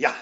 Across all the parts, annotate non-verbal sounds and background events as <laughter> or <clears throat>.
Ja,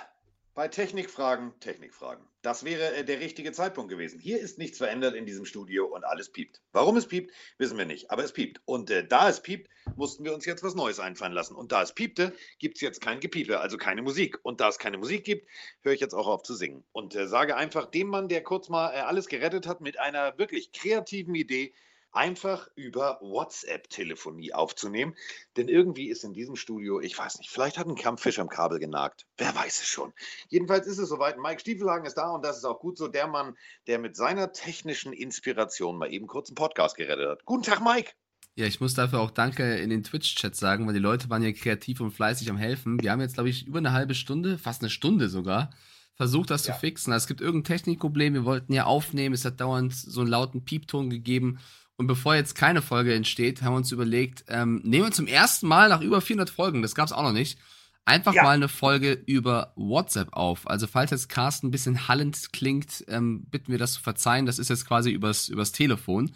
bei Technikfragen, Technikfragen. Das wäre äh, der richtige Zeitpunkt gewesen. Hier ist nichts verändert in diesem Studio und alles piept. Warum es piept, wissen wir nicht, aber es piept. Und äh, da es piept, mussten wir uns jetzt was Neues einfallen lassen. Und da es piepte, gibt es jetzt kein Gepiepe, also keine Musik. Und da es keine Musik gibt, höre ich jetzt auch auf zu singen. Und äh, sage einfach dem Mann, der kurz mal äh, alles gerettet hat, mit einer wirklich kreativen Idee, einfach über WhatsApp-Telefonie aufzunehmen. Denn irgendwie ist in diesem Studio, ich weiß nicht, vielleicht hat ein Kampffisch am Kabel genagt. Wer weiß es schon. Jedenfalls ist es soweit. Mike Stiefelhagen ist da und das ist auch gut so. Der Mann, der mit seiner technischen Inspiration mal eben kurz einen Podcast gerettet hat. Guten Tag, Mike. Ja, ich muss dafür auch Danke in den Twitch-Chat sagen, weil die Leute waren ja kreativ und fleißig am Helfen. Wir haben jetzt, glaube ich, über eine halbe Stunde, fast eine Stunde sogar, versucht, das ja. zu fixen. Also es gibt irgendein Technikproblem, wir wollten ja aufnehmen, es hat dauernd so einen lauten Piepton gegeben und bevor jetzt keine Folge entsteht, haben wir uns überlegt, ähm, nehmen wir zum ersten Mal nach über 400 Folgen, das gab es auch noch nicht, einfach ja. mal eine Folge über WhatsApp auf. Also falls jetzt Carsten ein bisschen hallend klingt, ähm, bitten wir das zu verzeihen. Das ist jetzt quasi übers, übers Telefon.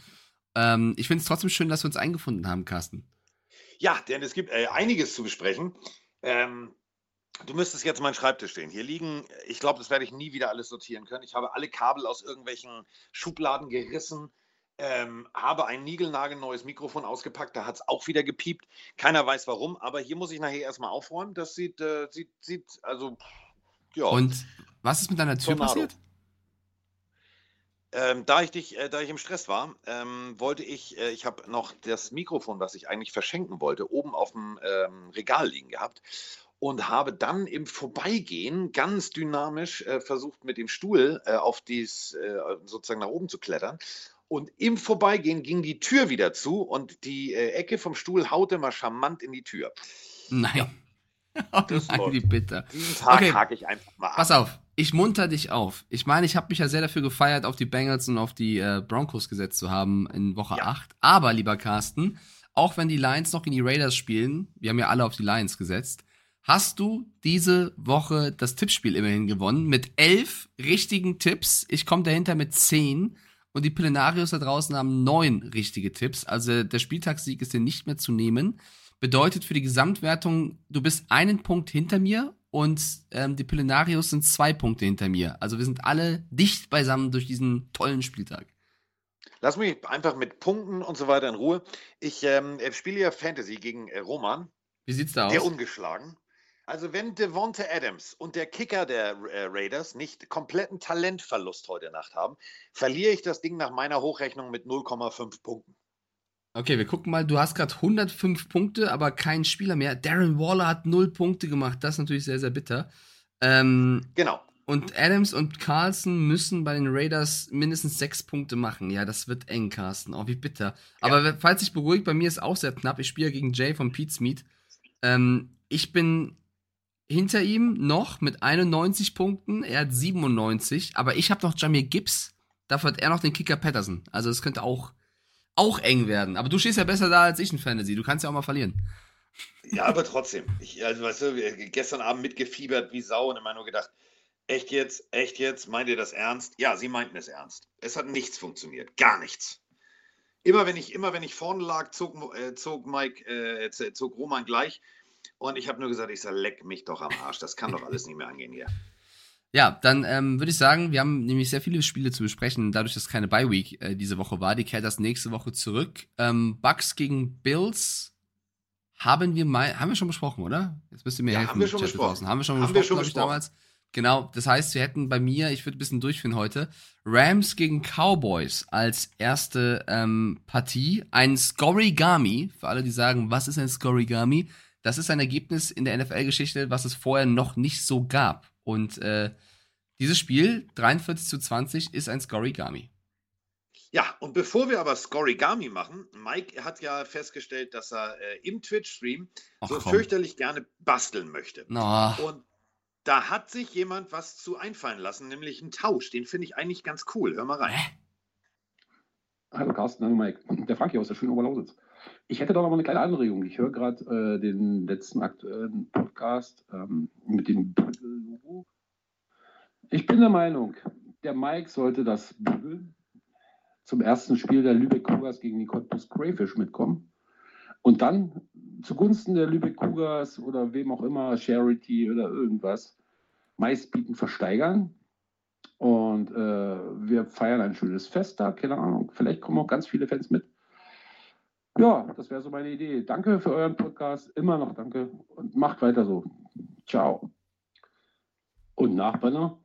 Ähm, ich finde es trotzdem schön, dass wir uns eingefunden haben, Carsten. Ja, denn es gibt äh, einiges zu besprechen. Ähm, du müsstest jetzt meinen Schreibtisch stehen. Hier liegen, ich glaube, das werde ich nie wieder alles sortieren können. Ich habe alle Kabel aus irgendwelchen Schubladen gerissen ähm, habe ein niegelnagelneues Mikrofon ausgepackt, da hat es auch wieder gepiept. Keiner weiß warum, aber hier muss ich nachher erstmal aufräumen. Das sieht, äh, sieht, sieht, also, ja. Und was ist mit deiner Tür Tornado. passiert? Ähm, da ich dich, äh, da ich im Stress war, ähm, wollte ich, äh, ich habe noch das Mikrofon, was ich eigentlich verschenken wollte, oben auf dem ähm, Regal liegen gehabt und habe dann im Vorbeigehen ganz dynamisch äh, versucht, mit dem Stuhl äh, auf dies äh, sozusagen nach oben zu klettern und im Vorbeigehen ging die Tür wieder zu und die äh, Ecke vom Stuhl haute mal charmant in die Tür. Nein. Ja. <laughs> Oh das nein, wie bitter. Diesen Tag okay. hake ich einfach mal ab. Pass auf, ich munter dich auf. Ich meine, ich habe mich ja sehr dafür gefeiert, auf die Bengals und auf die äh, Broncos gesetzt zu haben in Woche ja. 8. Aber, lieber Carsten, auch wenn die Lions noch in die Raiders spielen, wir haben ja alle auf die Lions gesetzt, hast du diese Woche das Tippspiel immerhin gewonnen mit elf richtigen Tipps. Ich komme dahinter mit zehn. Und die Plenarios da draußen haben neun richtige Tipps. Also der Spieltagssieg ist dir nicht mehr zu nehmen. Bedeutet für die Gesamtwertung, du bist einen Punkt hinter mir und ähm, die Plenarios sind zwei Punkte hinter mir. Also wir sind alle dicht beisammen durch diesen tollen Spieltag. Lass mich einfach mit Punkten und so weiter in Ruhe. Ich ähm, spiele ja Fantasy gegen äh, Roman. Wie sieht's da aus? Der ungeschlagen. Also wenn Devonta Adams und der Kicker der äh, Raiders nicht kompletten Talentverlust heute Nacht haben, verliere ich das Ding nach meiner Hochrechnung mit 0,5 Punkten. Okay, wir gucken mal. Du hast gerade 105 Punkte, aber kein Spieler mehr. Darren Waller hat 0 Punkte gemacht. Das ist natürlich sehr, sehr bitter. Ähm, genau. Und Adams und Carlson müssen bei den Raiders mindestens 6 Punkte machen. Ja, das wird eng, Carsten. Oh, wie bitter. Ja. Aber falls sich beruhigt, bei mir ist auch sehr knapp. Ich spiele gegen Jay von Pete's Meat. Ähm, ich bin hinter ihm noch mit 91 Punkten. Er hat 97, aber ich habe noch Jamir Gibbs. Dafür hat er noch den Kicker Patterson. Also es könnte auch, auch eng werden. Aber du stehst ja besser da als ich in Fantasy. Du kannst ja auch mal verlieren. Ja, aber trotzdem. Ich, also, weißt du, gestern Abend mitgefiebert wie Sau und immer nur gedacht, echt jetzt, echt jetzt, meint ihr das ernst? Ja, sie meinten es ernst. Es hat nichts funktioniert. Gar nichts. Immer wenn ich, immer wenn ich vorne lag, zog, äh, zog Mike, äh, zog Roman gleich und ich habe nur gesagt, ich sage, leck mich doch am Arsch. Das kann doch alles nicht mehr angehen hier. <laughs> Ja, dann ähm, würde ich sagen, wir haben nämlich sehr viele Spiele zu besprechen, dadurch, dass keine Bye Week äh, diese Woche war. Die kehrt das nächste Woche zurück. Ähm, Bucks gegen Bills haben wir mal, haben wir schon besprochen, oder? Jetzt müsst ihr mir ja, helfen. Haben wir schon besprochen. Draußen. Haben wir schon haben besprochen, wir schon besprochen. damals. Genau, das heißt, wir hätten bei mir, ich würde ein bisschen durchführen heute, Rams gegen Cowboys als erste ähm, Partie. Ein Scorigami, für alle, die sagen, was ist ein Scorigami? Das ist ein Ergebnis in der NFL-Geschichte, was es vorher noch nicht so gab. Und äh, dieses Spiel, 43 zu 20, ist ein Scorigami. Ja, und bevor wir aber Scorigami machen, Mike hat ja festgestellt, dass er äh, im Twitch-Stream so komm. fürchterlich gerne basteln möchte. No. Und da hat sich jemand was zu einfallen lassen, nämlich einen Tausch. Den finde ich eigentlich ganz cool. Hör mal rein. Hä? Hallo Carsten, hallo Mike. Der Frankie aus der schönen Oberlausitz. Ich hätte da noch mal eine kleine Anregung. Ich höre gerade äh, den letzten aktuellen Podcast ähm, mit dem Bügel-Logo. Ich bin der Meinung, der Mike sollte das Bügel zum ersten Spiel der Lübeck Cougars gegen die Cottbus Crayfish mitkommen. Und dann zugunsten der Lübeck Cougars oder wem auch immer, Charity oder irgendwas, meistbieten versteigern. Und äh, wir feiern ein schönes Fest da, keine Ahnung. Vielleicht kommen auch ganz viele Fans mit. Ja, das wäre so meine Idee. Danke für euren Podcast. Immer noch danke und macht weiter so. Ciao. Und Nachbanner,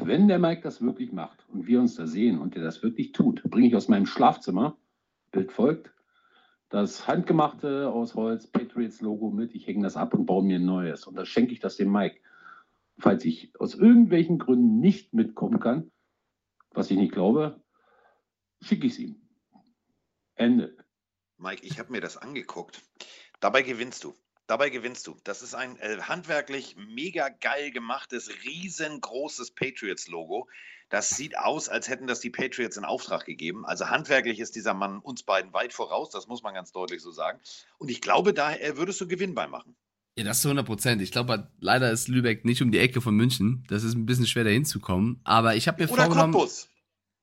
wenn der Mike das wirklich macht und wir uns da sehen und der das wirklich tut, bringe ich aus meinem Schlafzimmer, Bild folgt, das handgemachte aus Holz Patriots Logo mit. Ich hänge das ab und baue mir ein neues. Und dann schenke ich das dem Mike falls ich aus irgendwelchen Gründen nicht mitkommen kann, was ich nicht glaube, schicke ich es ihm. Ende. Mike, ich habe mir das angeguckt. Dabei gewinnst du. Dabei gewinnst du. Das ist ein äh, handwerklich mega geil gemachtes, riesengroßes Patriots-Logo. Das sieht aus, als hätten das die Patriots in Auftrag gegeben. Also handwerklich ist dieser Mann uns beiden weit voraus, das muss man ganz deutlich so sagen. Und ich glaube, da würdest du Gewinn bei machen. Ja, das zu 100 Prozent. Ich glaube, leider ist Lübeck nicht um die Ecke von München. Das ist ein bisschen schwer, da hinzukommen. Aber ich habe mir Oder vorgenommen. Cottbus.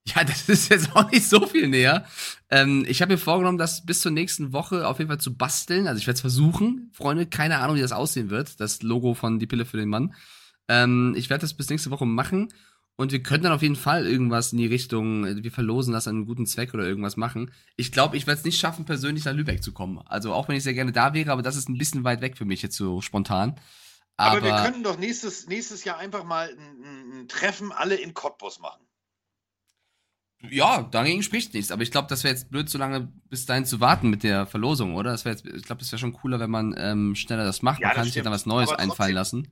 <laughs> Ja, das ist jetzt auch nicht so viel näher. Ähm, ich habe mir vorgenommen, das bis zur nächsten Woche auf jeden Fall zu basteln. Also ich werde es versuchen. Freunde, keine Ahnung, wie das aussehen wird. Das Logo von Die Pille für den Mann. Ähm, ich werde das bis nächste Woche machen. Und wir können dann auf jeden Fall irgendwas in die Richtung, wir verlosen das an einen guten Zweck oder irgendwas machen. Ich glaube, ich werde es nicht schaffen, persönlich nach Lübeck zu kommen. Also auch wenn ich sehr gerne da wäre, aber das ist ein bisschen weit weg für mich jetzt so spontan. Aber, aber wir könnten doch nächstes, nächstes Jahr einfach mal ein, ein Treffen alle in Cottbus machen. Ja, dagegen spricht nichts. Aber ich glaube, das wäre jetzt blöd, so lange bis dahin zu warten mit der Verlosung, oder? Das jetzt, ich glaube, das wäre schon cooler, wenn man ähm, schneller das macht. Ja, man kann sich dann was Neues einfallen lassen.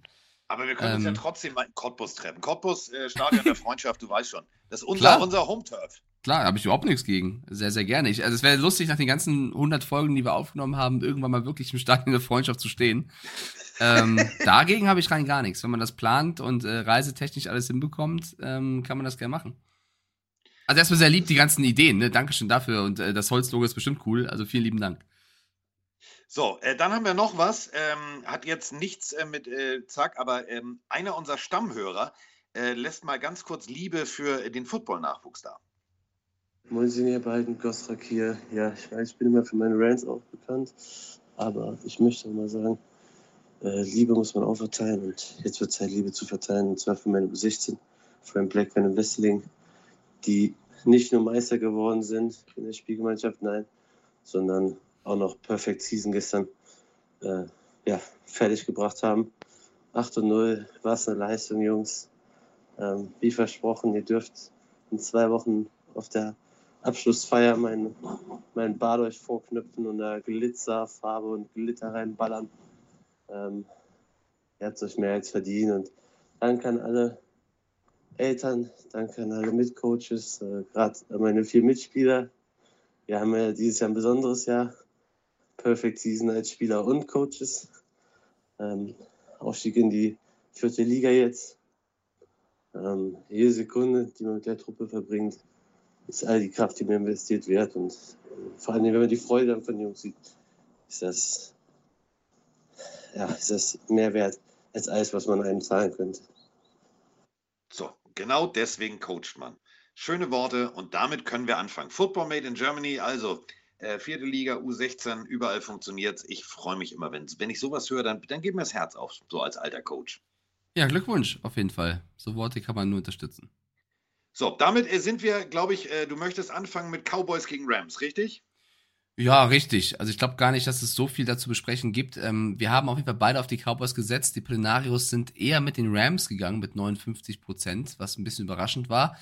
Aber wir können ähm, uns ja ähm. trotzdem mal in Cottbus treffen. Cottbus, äh, Stadion der <laughs> Freundschaft, du weißt schon. Das ist unser, unser Home-Turf. Klar, habe ich überhaupt nichts gegen. Sehr, sehr gerne. Ich, also es wäre lustig, nach den ganzen 100 Folgen, die wir aufgenommen haben, irgendwann mal wirklich im Stadion der Freundschaft zu stehen. ähm, <laughs> dagegen habe ich rein gar nichts. Wenn man das plant und äh, reisetechnisch alles hinbekommt, ähm, kann man das gerne machen. Also erstmal sehr lieb die ganzen Ideen. Ne? Dankeschön dafür. Und äh, das Holzlogo ist bestimmt cool. Also vielen lieben Dank. So, äh, dann haben wir noch was. Ähm, hat jetzt nichts äh, mit äh, Zack, aber ähm, einer unserer Stammhörer äh, lässt mal ganz kurz Liebe für den Football-Nachwuchs da. Moin, ihr beiden, Gostrak hier. Ja, ich weiß, ich bin immer für meine Rants auch bekannt, aber ich möchte mal sagen, äh, Liebe muss man auch verteilen und jetzt wird Zeit, Liebe zu verteilen, und zwar für meine U16, für einen Black Van Wesseling, die nicht nur Meister geworden sind in der Spielgemeinschaft, nein, sondern auch noch Perfect Season gestern äh, ja, fertig gebracht haben. 8 und 0, was eine Leistung, Jungs. Ähm, wie versprochen, ihr dürft in zwei Wochen auf der Abschlussfeier mein, mein Bad euch vorknüpfen und da Glitzerfarbe und Glitter reinballern. Ähm, ihr habt es euch mehr als verdient und danke an alle Eltern, danke an alle Mitcoaches, äh, gerade meine vier Mitspieler. Wir haben ja dieses Jahr ein besonderes Jahr. Perfect Season als Spieler und Coaches. Ähm, Aufstieg in die vierte Liga jetzt. Ähm, jede Sekunde, die man mit der Truppe verbringt, ist all die Kraft, die man investiert wird. Und äh, vor allem, wenn man die Freude dann von den Jungs sieht, ist das, ja, ist das mehr wert als alles, was man einem zahlen könnte. So, genau deswegen coacht man. Schöne Worte und damit können wir anfangen. Football Made in Germany, also äh, vierte Liga, U16, überall funktioniert Ich freue mich immer, wenn, wenn ich sowas höre, dann, dann geht mir das Herz auf, so als alter Coach. Ja, Glückwunsch, auf jeden Fall. So Worte kann man nur unterstützen. So, damit äh, sind wir, glaube ich, äh, du möchtest anfangen mit Cowboys gegen Rams, richtig? Ja, richtig. Also ich glaube gar nicht, dass es so viel dazu besprechen gibt. Ähm, wir haben auf jeden Fall beide auf die Cowboys gesetzt. Die Plenarios sind eher mit den Rams gegangen mit 59 Prozent, was ein bisschen überraschend war.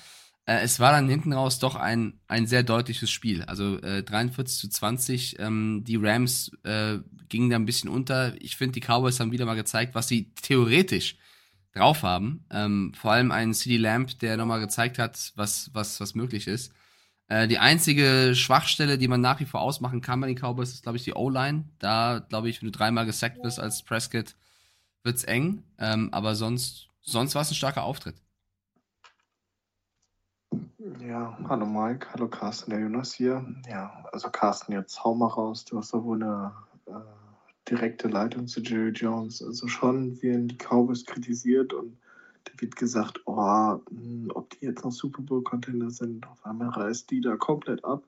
Äh, es war dann hinten raus doch ein, ein sehr deutliches Spiel. Also äh, 43 zu 20. Ähm, die Rams äh, gingen da ein bisschen unter. Ich finde, die Cowboys haben wieder mal gezeigt, was sie theoretisch drauf haben. Ähm, vor allem ein CD Lamp, der nochmal gezeigt hat, was, was, was möglich ist. Äh, die einzige Schwachstelle, die man nach wie vor ausmachen kann bei den Cowboys, ist, glaube ich, die O-Line. Da, glaube ich, wenn du dreimal gesackt wirst als Prescott, wird's eng. Ähm, aber sonst, sonst war es ein starker Auftritt. Ja, hallo Mike, hallo Carsten, der Jonas hier. Ja, also Carsten, jetzt hau mal raus. Du hast doch wohl eine äh, direkte Leitung zu Jerry Jones. Also schon werden die Cowboys kritisiert und da wird gesagt, oh, hm, ob die jetzt noch Super Bowl-Contender sind. Auf einmal reißt die da komplett ab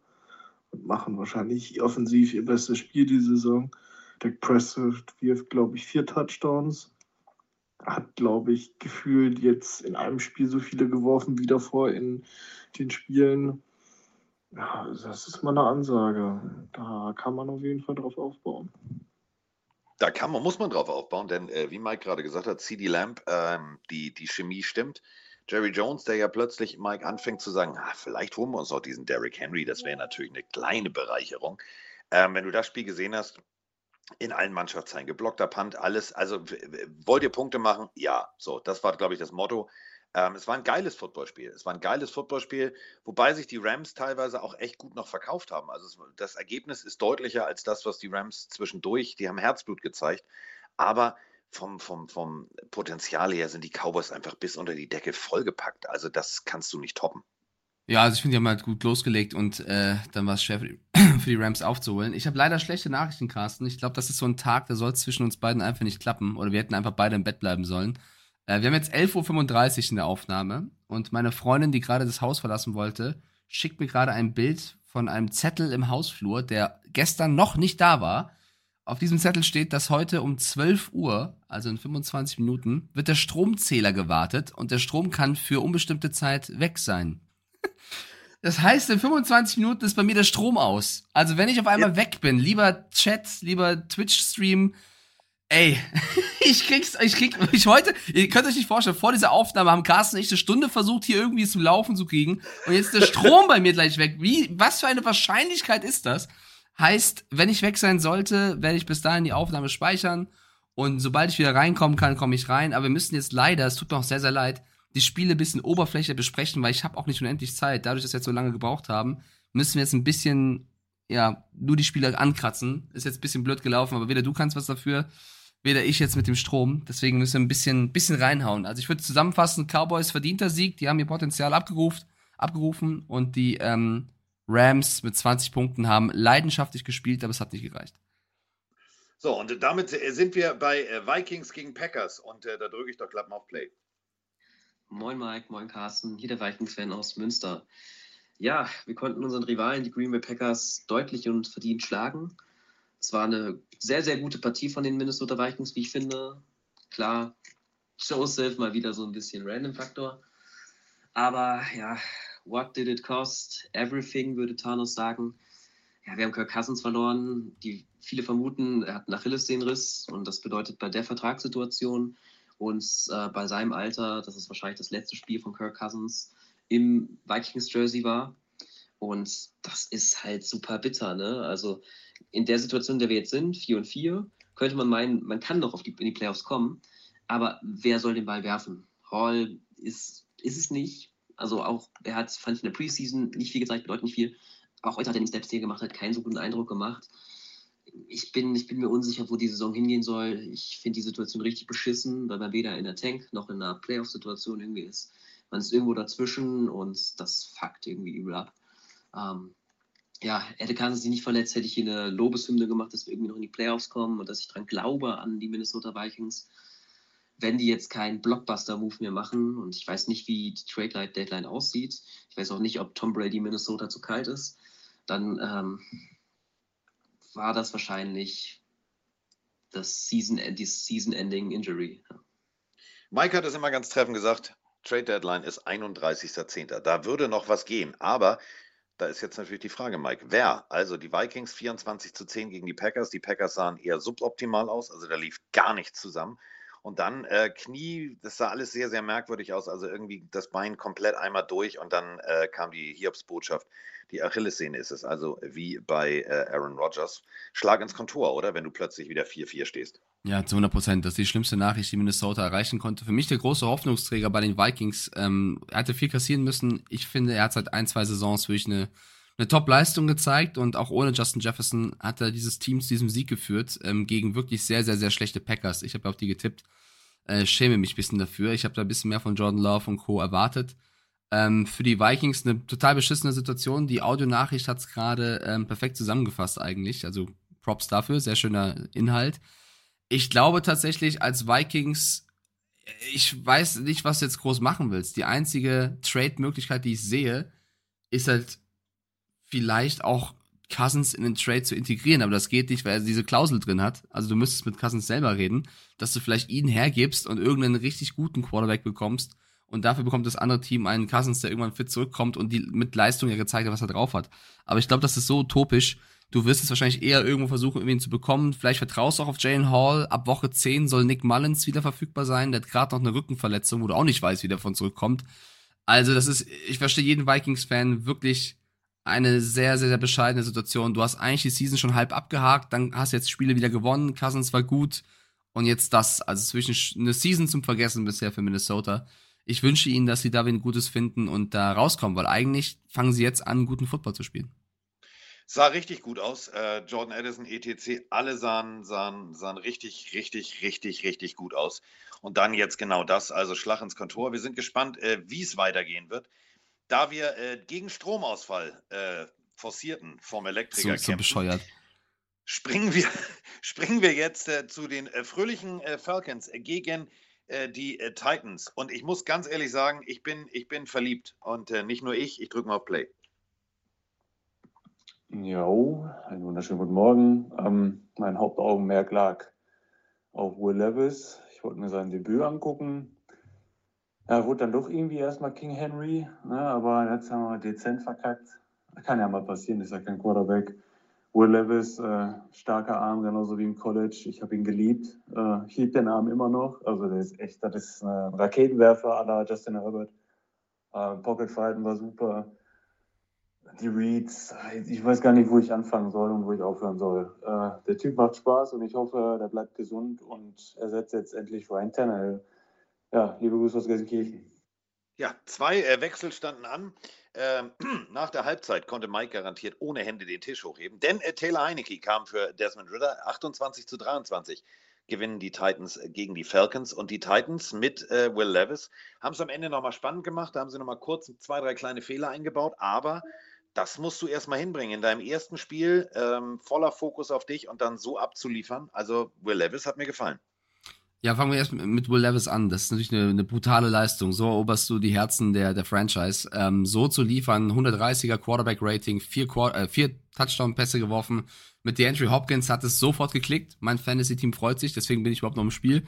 und machen wahrscheinlich offensiv ihr bestes Spiel die Saison. Dak Prescott wirft, glaube ich, vier Touchdowns. hat, glaube ich, gefühlt jetzt in einem Spiel so viele geworfen wie davor in den Spielen. Ja, das ist mal eine Ansage. Da kann man auf jeden Fall drauf aufbauen. Da kann man, muss man drauf aufbauen, denn äh, wie Mike gerade gesagt hat, CD Lamp, ähm, die, die Chemie stimmt. Jerry Jones, der ja plötzlich Mike anfängt zu sagen, ah, vielleicht holen wir uns auch diesen Derrick Henry, das wäre natürlich eine kleine Bereicherung. Ähm, wenn du das Spiel gesehen hast, in allen Mannschaftsteilen, geblockter Punt, alles. Also wollt ihr Punkte machen? Ja, so, das war, glaube ich, das Motto. Ähm, es war ein geiles Footballspiel. Es war ein geiles Footballspiel, wobei sich die Rams teilweise auch echt gut noch verkauft haben. Also es, das Ergebnis ist deutlicher als das, was die Rams zwischendurch, die haben Herzblut gezeigt. Aber vom, vom, vom Potenzial her sind die Cowboys einfach bis unter die Decke vollgepackt. Also das kannst du nicht toppen. Ja, also ich finde, die haben halt gut losgelegt und äh, dann war es schwer für die, <clears throat> für die, Rams aufzuholen. Ich habe leider schlechte Nachrichten, Carsten. Ich glaube, das ist so ein Tag, der soll zwischen uns beiden einfach nicht klappen. Oder wir hätten einfach beide im Bett bleiben sollen. Äh, wir haben jetzt 11.35 Uhr in der Aufnahme und meine Freundin, die gerade das Haus verlassen wollte, schickt mir gerade ein Bild von einem Zettel im Hausflur, der gestern noch nicht da war. Auf diesem Zettel steht, dass heute um 12 Uhr, also in 25 Minuten, wird der Stromzähler gewartet und der Strom kann für unbestimmte Zeit weg sein. <laughs> Das heißt, in 25 Minuten ist bei mir der Strom aus. Also wenn ich auf einmal weg bin, lieber Chat, lieber Twitch-Stream, ey, <laughs> ich krieg's, ich krieg, ich heute, ihr könnt euch nicht vorstellen, vor dieser Aufnahme haben Carsten ich eine Stunde versucht, hier irgendwie zum Laufen zu kriegen und jetzt ist der Strom bei mir gleich weg. Wie, was für eine Wahrscheinlichkeit ist das? Heißt, wenn ich weg sein sollte, werde ich bis dahin die Aufnahme speichern und sobald ich wieder reinkommen kann, komme ich rein. Aber wir müssen jetzt leider, es tut mir auch sehr, sehr leid, die Spiele ein bisschen Oberfläche besprechen, weil ich habe auch nicht unendlich Zeit. Dadurch, dass wir jetzt so lange gebraucht haben, müssen wir jetzt ein bisschen, ja, nur die Spiele ankratzen. Ist jetzt ein bisschen blöd gelaufen, aber weder du kannst was dafür, weder ich jetzt mit dem Strom. Deswegen müssen wir ein bisschen, bisschen reinhauen. Also ich würde zusammenfassen, Cowboys verdienter Sieg, die haben ihr Potenzial abgerufen, abgerufen und die ähm, Rams mit 20 Punkten haben leidenschaftlich gespielt, aber es hat nicht gereicht. So, und damit sind wir bei äh, Vikings gegen Packers und äh, da drücke ich doch Klappen auf Play. Moin Mike, moin Carsten, hier der Vikings-Fan aus Münster. Ja, wir konnten unseren Rivalen, die Green Bay Packers, deutlich und verdient schlagen. Es war eine sehr, sehr gute Partie von den Minnesota Vikings, wie ich finde. Klar, Joseph mal wieder so ein bisschen Random-Faktor. Aber ja, what did it cost? Everything, würde Thanos sagen. Ja, wir haben Kirk Cousins verloren. Die viele vermuten, er hat einen Achillessehnenriss und das bedeutet bei der Vertragssituation und äh, bei seinem Alter, dass es wahrscheinlich das letzte Spiel von Kirk Cousins im Vikings-Jersey war. Und das ist halt super bitter, ne? Also in der Situation, in der wir jetzt sind, 4 und 4, könnte man meinen, man kann noch auf die, in die Playoffs kommen, aber wer soll den Ball werfen? Hall ist, ist es nicht. Also auch, er hat, fand ich in der Preseason nicht viel gezeigt, bedeutet nicht viel. Auch heute hat er den Steps hier gemacht, hat keinen so guten Eindruck gemacht ich bin, ich bin mir unsicher, wo die Saison hingehen soll. Ich finde die Situation richtig beschissen, weil man weder in der Tank noch in einer Playoff-Situation irgendwie ist. Man ist irgendwo dazwischen und das fuckt irgendwie übel ab. Ähm, ja, hätte Kansas sich nicht verletzt, hätte ich hier eine Lobeshymne gemacht, dass wir irgendwie noch in die Playoffs kommen und dass ich dran glaube an die Minnesota Vikings. Wenn die jetzt keinen Blockbuster-Move mehr machen und ich weiß nicht, wie die Trade-Deadline aussieht, ich weiß auch nicht, ob Tom Brady Minnesota zu kalt ist, dann ähm, war das wahrscheinlich das Season, die Season-Ending Injury. Ja. Mike hat es immer ganz treffend gesagt, Trade Deadline ist 31.10. Da würde noch was gehen, aber da ist jetzt natürlich die Frage, Mike, wer? Also die Vikings 24 zu 10 gegen die Packers. Die Packers sahen eher suboptimal aus, also da lief gar nichts zusammen. Und dann äh, Knie, das sah alles sehr, sehr merkwürdig aus. Also irgendwie das Bein komplett einmal durch und dann äh, kam die Hiobs-Botschaft. Die Achillessehne ist es, also wie bei äh, Aaron Rodgers. Schlag ins Kontor, oder? Wenn du plötzlich wieder 4-4 stehst. Ja, zu 100 Prozent. Das ist die schlimmste Nachricht, die Minnesota erreichen konnte. Für mich der große Hoffnungsträger bei den Vikings. Ähm, er hatte viel kassieren müssen. Ich finde, er hat seit ein, zwei Saisons wirklich eine eine Top-Leistung gezeigt und auch ohne Justin Jefferson hat er dieses Team zu diesem Sieg geführt ähm, gegen wirklich sehr, sehr, sehr schlechte Packers. Ich habe auf die getippt. Äh, schäme mich ein bisschen dafür. Ich habe da ein bisschen mehr von Jordan Love und Co. erwartet. Ähm, für die Vikings eine total beschissene Situation. Die Audionachricht hat es gerade ähm, perfekt zusammengefasst eigentlich. Also Props dafür, sehr schöner Inhalt. Ich glaube tatsächlich als Vikings, ich weiß nicht, was du jetzt groß machen willst. Die einzige Trade-Möglichkeit, die ich sehe, ist halt vielleicht auch Cousins in den Trade zu integrieren, aber das geht nicht, weil er diese Klausel drin hat. Also du müsstest mit Cousins selber reden, dass du vielleicht ihn hergibst und irgendeinen richtig guten Quarterback bekommst und dafür bekommt das andere Team einen Cousins, der irgendwann fit zurückkommt und die mit Leistung ja gezeigt hat, was er drauf hat. Aber ich glaube, das ist so utopisch. Du wirst es wahrscheinlich eher irgendwo versuchen, irgendwie zu bekommen. Vielleicht vertraust du auch auf Jalen Hall. Ab Woche 10 soll Nick Mullins wieder verfügbar sein. Der hat gerade noch eine Rückenverletzung, wo du auch nicht weißt, wie der von zurückkommt. Also, das ist, ich verstehe jeden Vikings-Fan wirklich eine sehr, sehr, sehr bescheidene Situation. Du hast eigentlich die Season schon halb abgehakt, dann hast du jetzt Spiele wieder gewonnen, Cousins war gut und jetzt das. Also zwischen eine Season zum Vergessen bisher für Minnesota. Ich wünsche ihnen, dass sie da ein Gutes finden und da rauskommen, weil eigentlich fangen sie jetzt an, guten Football zu spielen. Sah richtig gut aus. Äh, Jordan Addison, ETC, alle sahen, sahen, sahen richtig, richtig, richtig, richtig gut aus. Und dann jetzt genau das, also Schlag ins Kontor. Wir sind gespannt, äh, wie es weitergehen wird. Da wir äh, gegen Stromausfall äh, forcierten vom Elektriker so, so bescheuert. Springen wir, <laughs> springen wir jetzt äh, zu den äh, fröhlichen Falcons gegen die Titans. Und ich muss ganz ehrlich sagen, ich bin, ich bin verliebt. Und nicht nur ich, ich drücke mal auf Play. Jo, einen wunderschönen guten Morgen. Ähm, mein Hauptaugenmerk lag auf Will Levis. Ich wollte mir sein Debüt angucken. Er wurde dann doch irgendwie erstmal King Henry, ne, aber jetzt haben wir dezent verkackt. Kann ja mal passieren, ist ja kein Quarterback. Will Levis, äh, starker Arm, genauso wie im College. Ich habe ihn geliebt. Äh, ich liebe den Arm immer noch. Also, der ist echt, das ist ein Raketenwerfer à la Justin Herbert. Äh, Pocket Fighten war super die Reads, ich weiß gar nicht, wo ich anfangen soll und wo ich aufhören soll. Äh, der Typ macht Spaß und ich hoffe, der bleibt gesund und ersetzt jetzt endlich Ryan Tannehill. Ja, liebe Grüße aus Gelsenkirchen. Ja, zwei äh, Wechsel standen an. Ähm, <clears throat> nach der Halbzeit konnte Mike garantiert ohne Hände den Tisch hochheben, denn äh, Taylor Heinecke kam für Desmond Ritter 28 zu 23 gewinnen die Titans äh, gegen die Falcons. Und die Titans mit äh, Will Levis haben es am Ende nochmal spannend gemacht. Da haben sie nochmal kurz zwei, drei kleine Fehler eingebaut. Aber das musst du erstmal hinbringen. In deinem ersten Spiel ähm, voller Fokus auf dich und dann so abzuliefern. Also Will Levis hat mir gefallen. Ja, fangen wir erst mit Will Levis an. Das ist natürlich eine, eine brutale Leistung. So eroberst du die Herzen der, der Franchise. Ähm, so zu liefern, 130er Quarterback-Rating, vier, äh, vier Touchdown-Pässe geworfen. Mit DeAndre Hopkins hat es sofort geklickt. Mein Fantasy-Team freut sich, deswegen bin ich überhaupt noch im Spiel.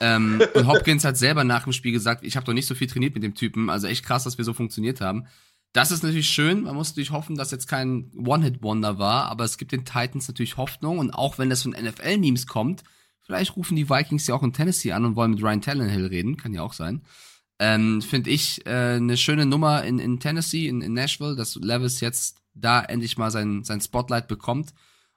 Ähm, und Hopkins hat selber nach dem Spiel gesagt, ich habe doch nicht so viel trainiert mit dem Typen. Also echt krass, dass wir so funktioniert haben. Das ist natürlich schön. Man muss natürlich hoffen, dass jetzt kein One-Hit-Wonder war, aber es gibt den Titans natürlich Hoffnung. Und auch wenn das von NFL-Memes kommt, vielleicht rufen die Vikings ja auch in Tennessee an und wollen mit Ryan Tannehill reden. Kann ja auch sein. Ähm, Finde ich äh, eine schöne Nummer in, in Tennessee, in, in Nashville, dass Levis jetzt da endlich mal sein, sein Spotlight bekommt.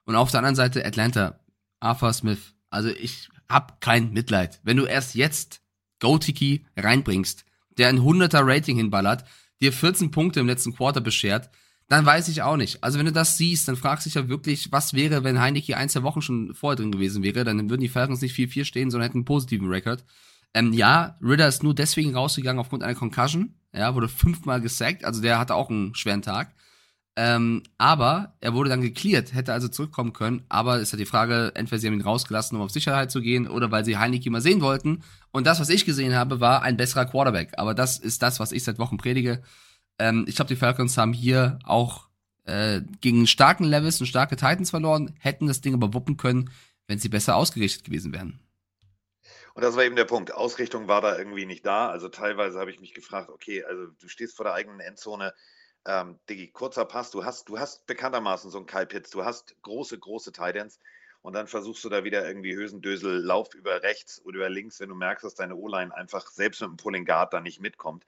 Und auf der anderen Seite Atlanta, Arthur Smith. Also ich hab kein Mitleid. Wenn du erst jetzt Go-Tiki reinbringst, der ein 100er Rating hinballert, dir 14 Punkte im letzten Quarter beschert, dann weiß ich auch nicht. Also wenn du das siehst, dann fragst du dich ja wirklich, was wäre, wenn Heineke ein, zwei Wochen schon vorher drin gewesen wäre, dann würden die Falcons nicht 4-4 stehen, sondern hätten einen positiven Rekord. Ähm, ja, Ritter ist nur deswegen rausgegangen aufgrund einer Concussion. Ja, wurde fünfmal gesackt, also der hatte auch einen schweren Tag. Ähm, aber er wurde dann geklärt, hätte also zurückkommen können. Aber ist ja die Frage, entweder sie haben ihn rausgelassen, um auf Sicherheit zu gehen, oder weil sie Heineke mal sehen wollten. Und das, was ich gesehen habe, war ein besserer Quarterback. Aber das ist das, was ich seit Wochen predige. Ähm, ich glaube, die Falcons haben hier auch äh, gegen starken Levels und starke Titans verloren, hätten das Ding aber wuppen können, wenn sie besser ausgerichtet gewesen wären. Und das war eben der Punkt. Ausrichtung war da irgendwie nicht da. Also teilweise habe ich mich gefragt, okay, also du stehst vor der eigenen Endzone ähm, Diggi, kurzer Pass, du hast, du hast bekanntermaßen so einen Kyle Pitts, du hast große, große Titans und dann versuchst du da wieder irgendwie Hösendösel, Lauf über rechts oder über links, wenn du merkst, dass deine O-Line einfach selbst mit dem Pulling Guard da nicht mitkommt.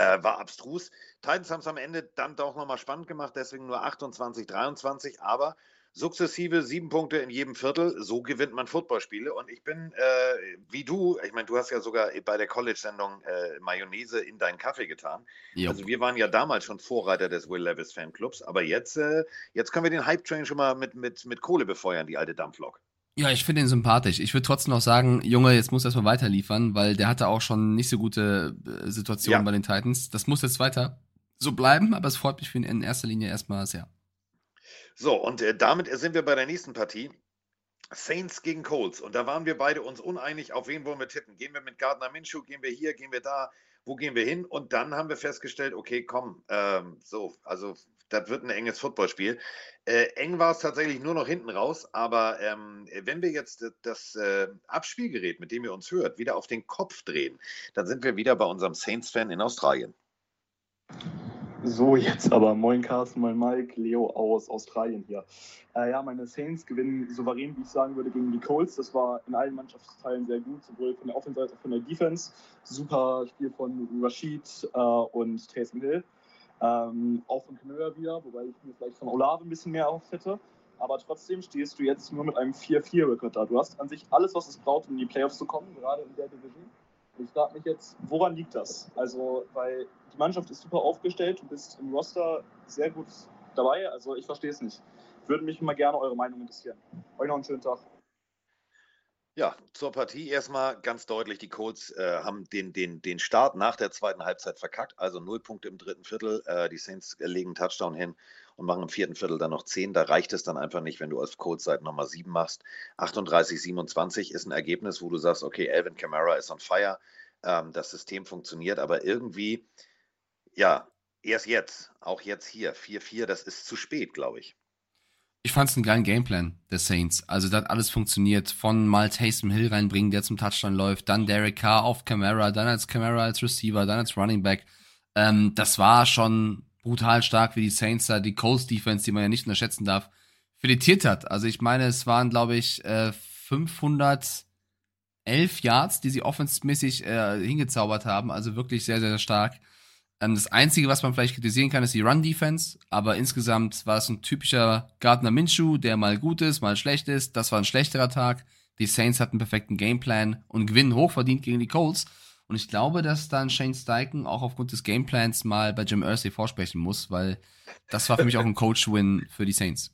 Äh, war abstrus. Titans haben es am Ende dann doch nochmal spannend gemacht, deswegen nur 28, 23, aber sukzessive sieben Punkte in jedem Viertel, so gewinnt man Footballspiele. Und ich bin äh, wie du, ich meine, du hast ja sogar bei der College-Sendung äh, Mayonnaise in deinen Kaffee getan. Yep. Also wir waren ja damals schon Vorreiter des Will Levis Fanclubs, aber jetzt, äh, jetzt können wir den Hype-Train schon mal mit, mit, mit Kohle befeuern, die alte Dampflok. Ja, ich finde ihn sympathisch. Ich würde trotzdem noch sagen, Junge, jetzt muss erstmal weiterliefern, weil der hatte auch schon nicht so gute äh, Situationen ja. bei den Titans. Das muss jetzt weiter so bleiben, aber es freut mich für ihn in erster Linie erstmal sehr. So, und äh, damit sind wir bei der nächsten Partie. Saints gegen Colts. Und da waren wir beide uns uneinig, auf wen wollen wir tippen. Gehen wir mit Gardner Minshew, gehen wir hier, gehen wir da, wo gehen wir hin? Und dann haben wir festgestellt, okay, komm, ähm, so, also das wird ein enges Footballspiel. Äh, eng war es tatsächlich nur noch hinten raus, aber ähm, wenn wir jetzt das äh, Abspielgerät, mit dem ihr uns hört, wieder auf den Kopf drehen, dann sind wir wieder bei unserem Saints-Fan in Australien. So, jetzt aber. Moin Carsten, moin Mike, Leo aus Australien hier. Äh, ja, meine Saints gewinnen souverän, wie ich sagen würde, gegen die Colts. Das war in allen Mannschaftsteilen sehr gut, sowohl von der Offense als auch von der Defense. Super Spiel von Rashid äh, und Taysom Hill. Ähm, auch von Kamara wieder, wobei ich mir vielleicht von Olave ein bisschen mehr erhofft hätte. Aber trotzdem stehst du jetzt nur mit einem 4-4-Rekord da. Du hast an sich alles, was es braucht, um in die Playoffs zu kommen, gerade in der Division. Ich frage mich jetzt, woran liegt das? Also, weil die Mannschaft ist super aufgestellt, du bist im Roster sehr gut dabei. Also, ich verstehe es nicht. Würde mich mal gerne eure Meinung interessieren. Euch noch einen schönen Tag. Ja, zur Partie erstmal ganz deutlich, die Colts äh, haben den, den, den Start nach der zweiten Halbzeit verkackt, also null Punkte im dritten Viertel. Äh, die Saints legen Touchdown hin und machen im vierten Viertel dann noch zehn. Da reicht es dann einfach nicht, wenn du als Colts-Seite nochmal sieben machst. 38, 27 ist ein Ergebnis, wo du sagst, okay, Alvin Kamara ist on fire, ähm, das System funktioniert, aber irgendwie, ja, erst jetzt, auch jetzt hier, 4-4, das ist zu spät, glaube ich. Ich fand es einen geilen Gameplan der Saints. Also da hat alles funktioniert. Von mal Taysom Hill reinbringen, der zum Touchdown läuft, dann Derek Carr auf Camara, dann als Camara als Receiver, dann als Running Back. Ähm, das war schon brutal stark, wie die Saints da die Colts Defense, die man ja nicht unterschätzen darf, filetiert hat. Also ich meine, es waren, glaube ich, äh, 511 Yards, die sie offensmäßig äh, hingezaubert haben. Also wirklich sehr, sehr stark. Ähm, das Einzige, was man vielleicht kritisieren kann, ist die Run-Defense. Aber insgesamt war es ein typischer Gardner Minshew, der mal gut ist, mal schlecht ist. Das war ein schlechterer Tag. Die Saints hatten einen perfekten Gameplan und gewinnen hochverdient gegen die Colts. Und ich glaube, dass dann Shane Steichen auch aufgrund des Gameplans mal bei Jim Irsay vorsprechen muss, weil das war für mich auch ein <laughs> Coach-Win für die Saints.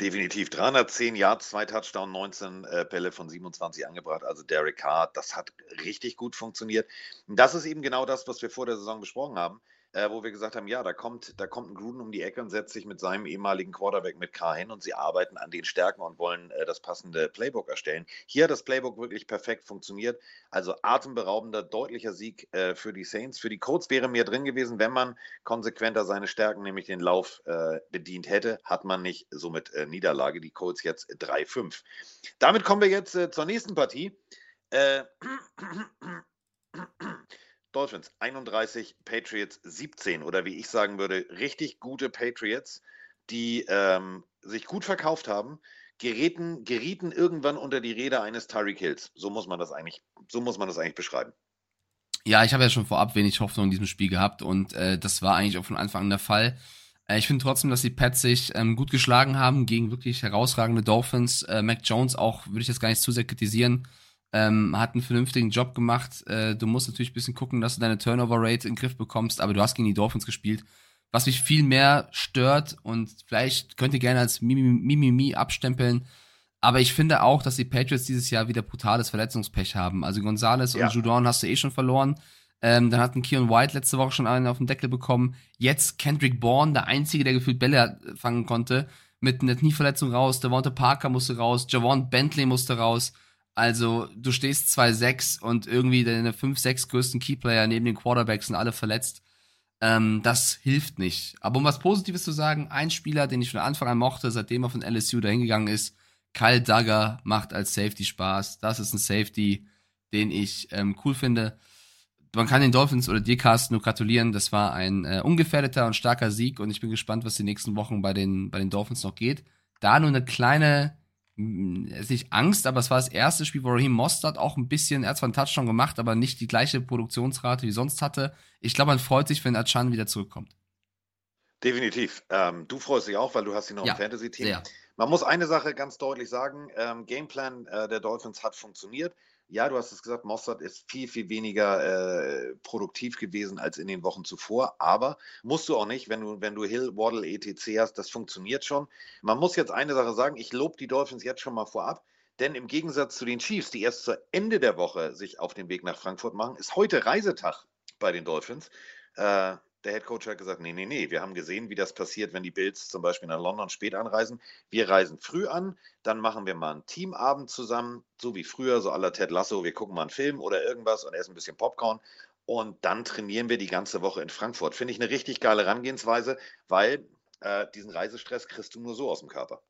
Definitiv. 310 Yards, zwei Touchdown, 19 äh, Bälle von 27 angebracht. Also Derek Carr, das hat richtig gut funktioniert. Das ist eben genau das, was wir vor der Saison besprochen haben äh, wo wir gesagt haben, ja, da kommt, da kommt ein Gruden um die Ecke und setzt sich mit seinem ehemaligen Quarterback mit K hin und sie arbeiten an den Stärken und wollen äh, das passende Playbook erstellen. Hier hat das Playbook wirklich perfekt funktioniert. Also atemberaubender, deutlicher Sieg äh, für die Saints. Für die Colts wäre mehr drin gewesen, wenn man konsequenter seine Stärken, nämlich den Lauf, äh, bedient hätte. Hat man nicht, somit äh, Niederlage. Die Colts jetzt 3-5. Damit kommen wir jetzt äh, zur nächsten Partie. <clears throat> Dolphins 31, Patriots 17 oder wie ich sagen würde, richtig gute Patriots, die ähm, sich gut verkauft haben, gerieten, gerieten irgendwann unter die Räder eines Tyreek Hills. So muss man das eigentlich, so muss man das eigentlich beschreiben. Ja, ich habe ja schon vorab wenig Hoffnung in diesem Spiel gehabt und äh, das war eigentlich auch von Anfang an der Fall. Äh, ich finde trotzdem, dass die Pets sich ähm, gut geschlagen haben gegen wirklich herausragende Dolphins. Äh, Mac Jones auch, würde ich jetzt gar nicht zu sehr kritisieren ähm, hat einen vernünftigen Job gemacht. Äh, du musst natürlich ein bisschen gucken, dass du deine Turnover-Rate in den Griff bekommst, aber du hast gegen die Dolphins gespielt. Was mich viel mehr stört und vielleicht könnt ihr gerne als Mimimi mi, mi, abstempeln, aber ich finde auch, dass die Patriots dieses Jahr wieder brutales Verletzungspech haben. Also Gonzales ja. und Judon hast du eh schon verloren. Ähm, dann hatten Keon White letzte Woche schon einen auf den Deckel bekommen. Jetzt Kendrick Bourne, der Einzige, der gefühlt Bälle fangen konnte, mit einer Knieverletzung raus. Devonta Parker musste raus. Javon Bentley musste raus. Also, du stehst 2-6 und irgendwie deine 5, 6 größten Keyplayer neben den Quarterbacks sind alle verletzt. Ähm, das hilft nicht. Aber um was Positives zu sagen, ein Spieler, den ich von Anfang an mochte, seitdem er von LSU dahingegangen ist, Kyle Duggar macht als Safety Spaß. Das ist ein Safety, den ich ähm, cool finde. Man kann den Dolphins oder dir, Carsten, nur gratulieren. Das war ein äh, ungefährdeter und starker Sieg und ich bin gespannt, was die nächsten Wochen bei den, bei den Dolphins noch geht. Da nur eine kleine nicht Angst, aber es war das erste Spiel, wo Raheem Mostert auch ein bisschen, er hat zwar einen Touchdown gemacht, aber nicht die gleiche Produktionsrate wie sonst hatte. Ich glaube, man freut sich, wenn Achan wieder zurückkommt. Definitiv. Ähm, du freust dich auch, weil du hast ihn noch ja, im Fantasy-Team. Man muss eine Sache ganz deutlich sagen, ähm, Gameplan äh, der Dolphins hat funktioniert ja, du hast es gesagt, Mossad ist viel, viel weniger äh, produktiv gewesen als in den Wochen zuvor, aber musst du auch nicht, wenn du, wenn du Hill, Waddle, etc. hast, das funktioniert schon. Man muss jetzt eine Sache sagen, ich lobe die Dolphins jetzt schon mal vorab, denn im Gegensatz zu den Chiefs, die erst zu Ende der Woche sich auf den Weg nach Frankfurt machen, ist heute Reisetag bei den Dolphins. Äh, der Head Coach hat gesagt, nee, nee, nee, wir haben gesehen, wie das passiert, wenn die Bills zum Beispiel nach London spät anreisen. Wir reisen früh an, dann machen wir mal einen Teamabend zusammen, so wie früher, so aller Ted Lasso, wir gucken mal einen Film oder irgendwas und essen ein bisschen Popcorn Und dann trainieren wir die ganze Woche in Frankfurt. Finde ich eine richtig geile Herangehensweise, weil äh, diesen Reisestress kriegst du nur so aus dem Körper.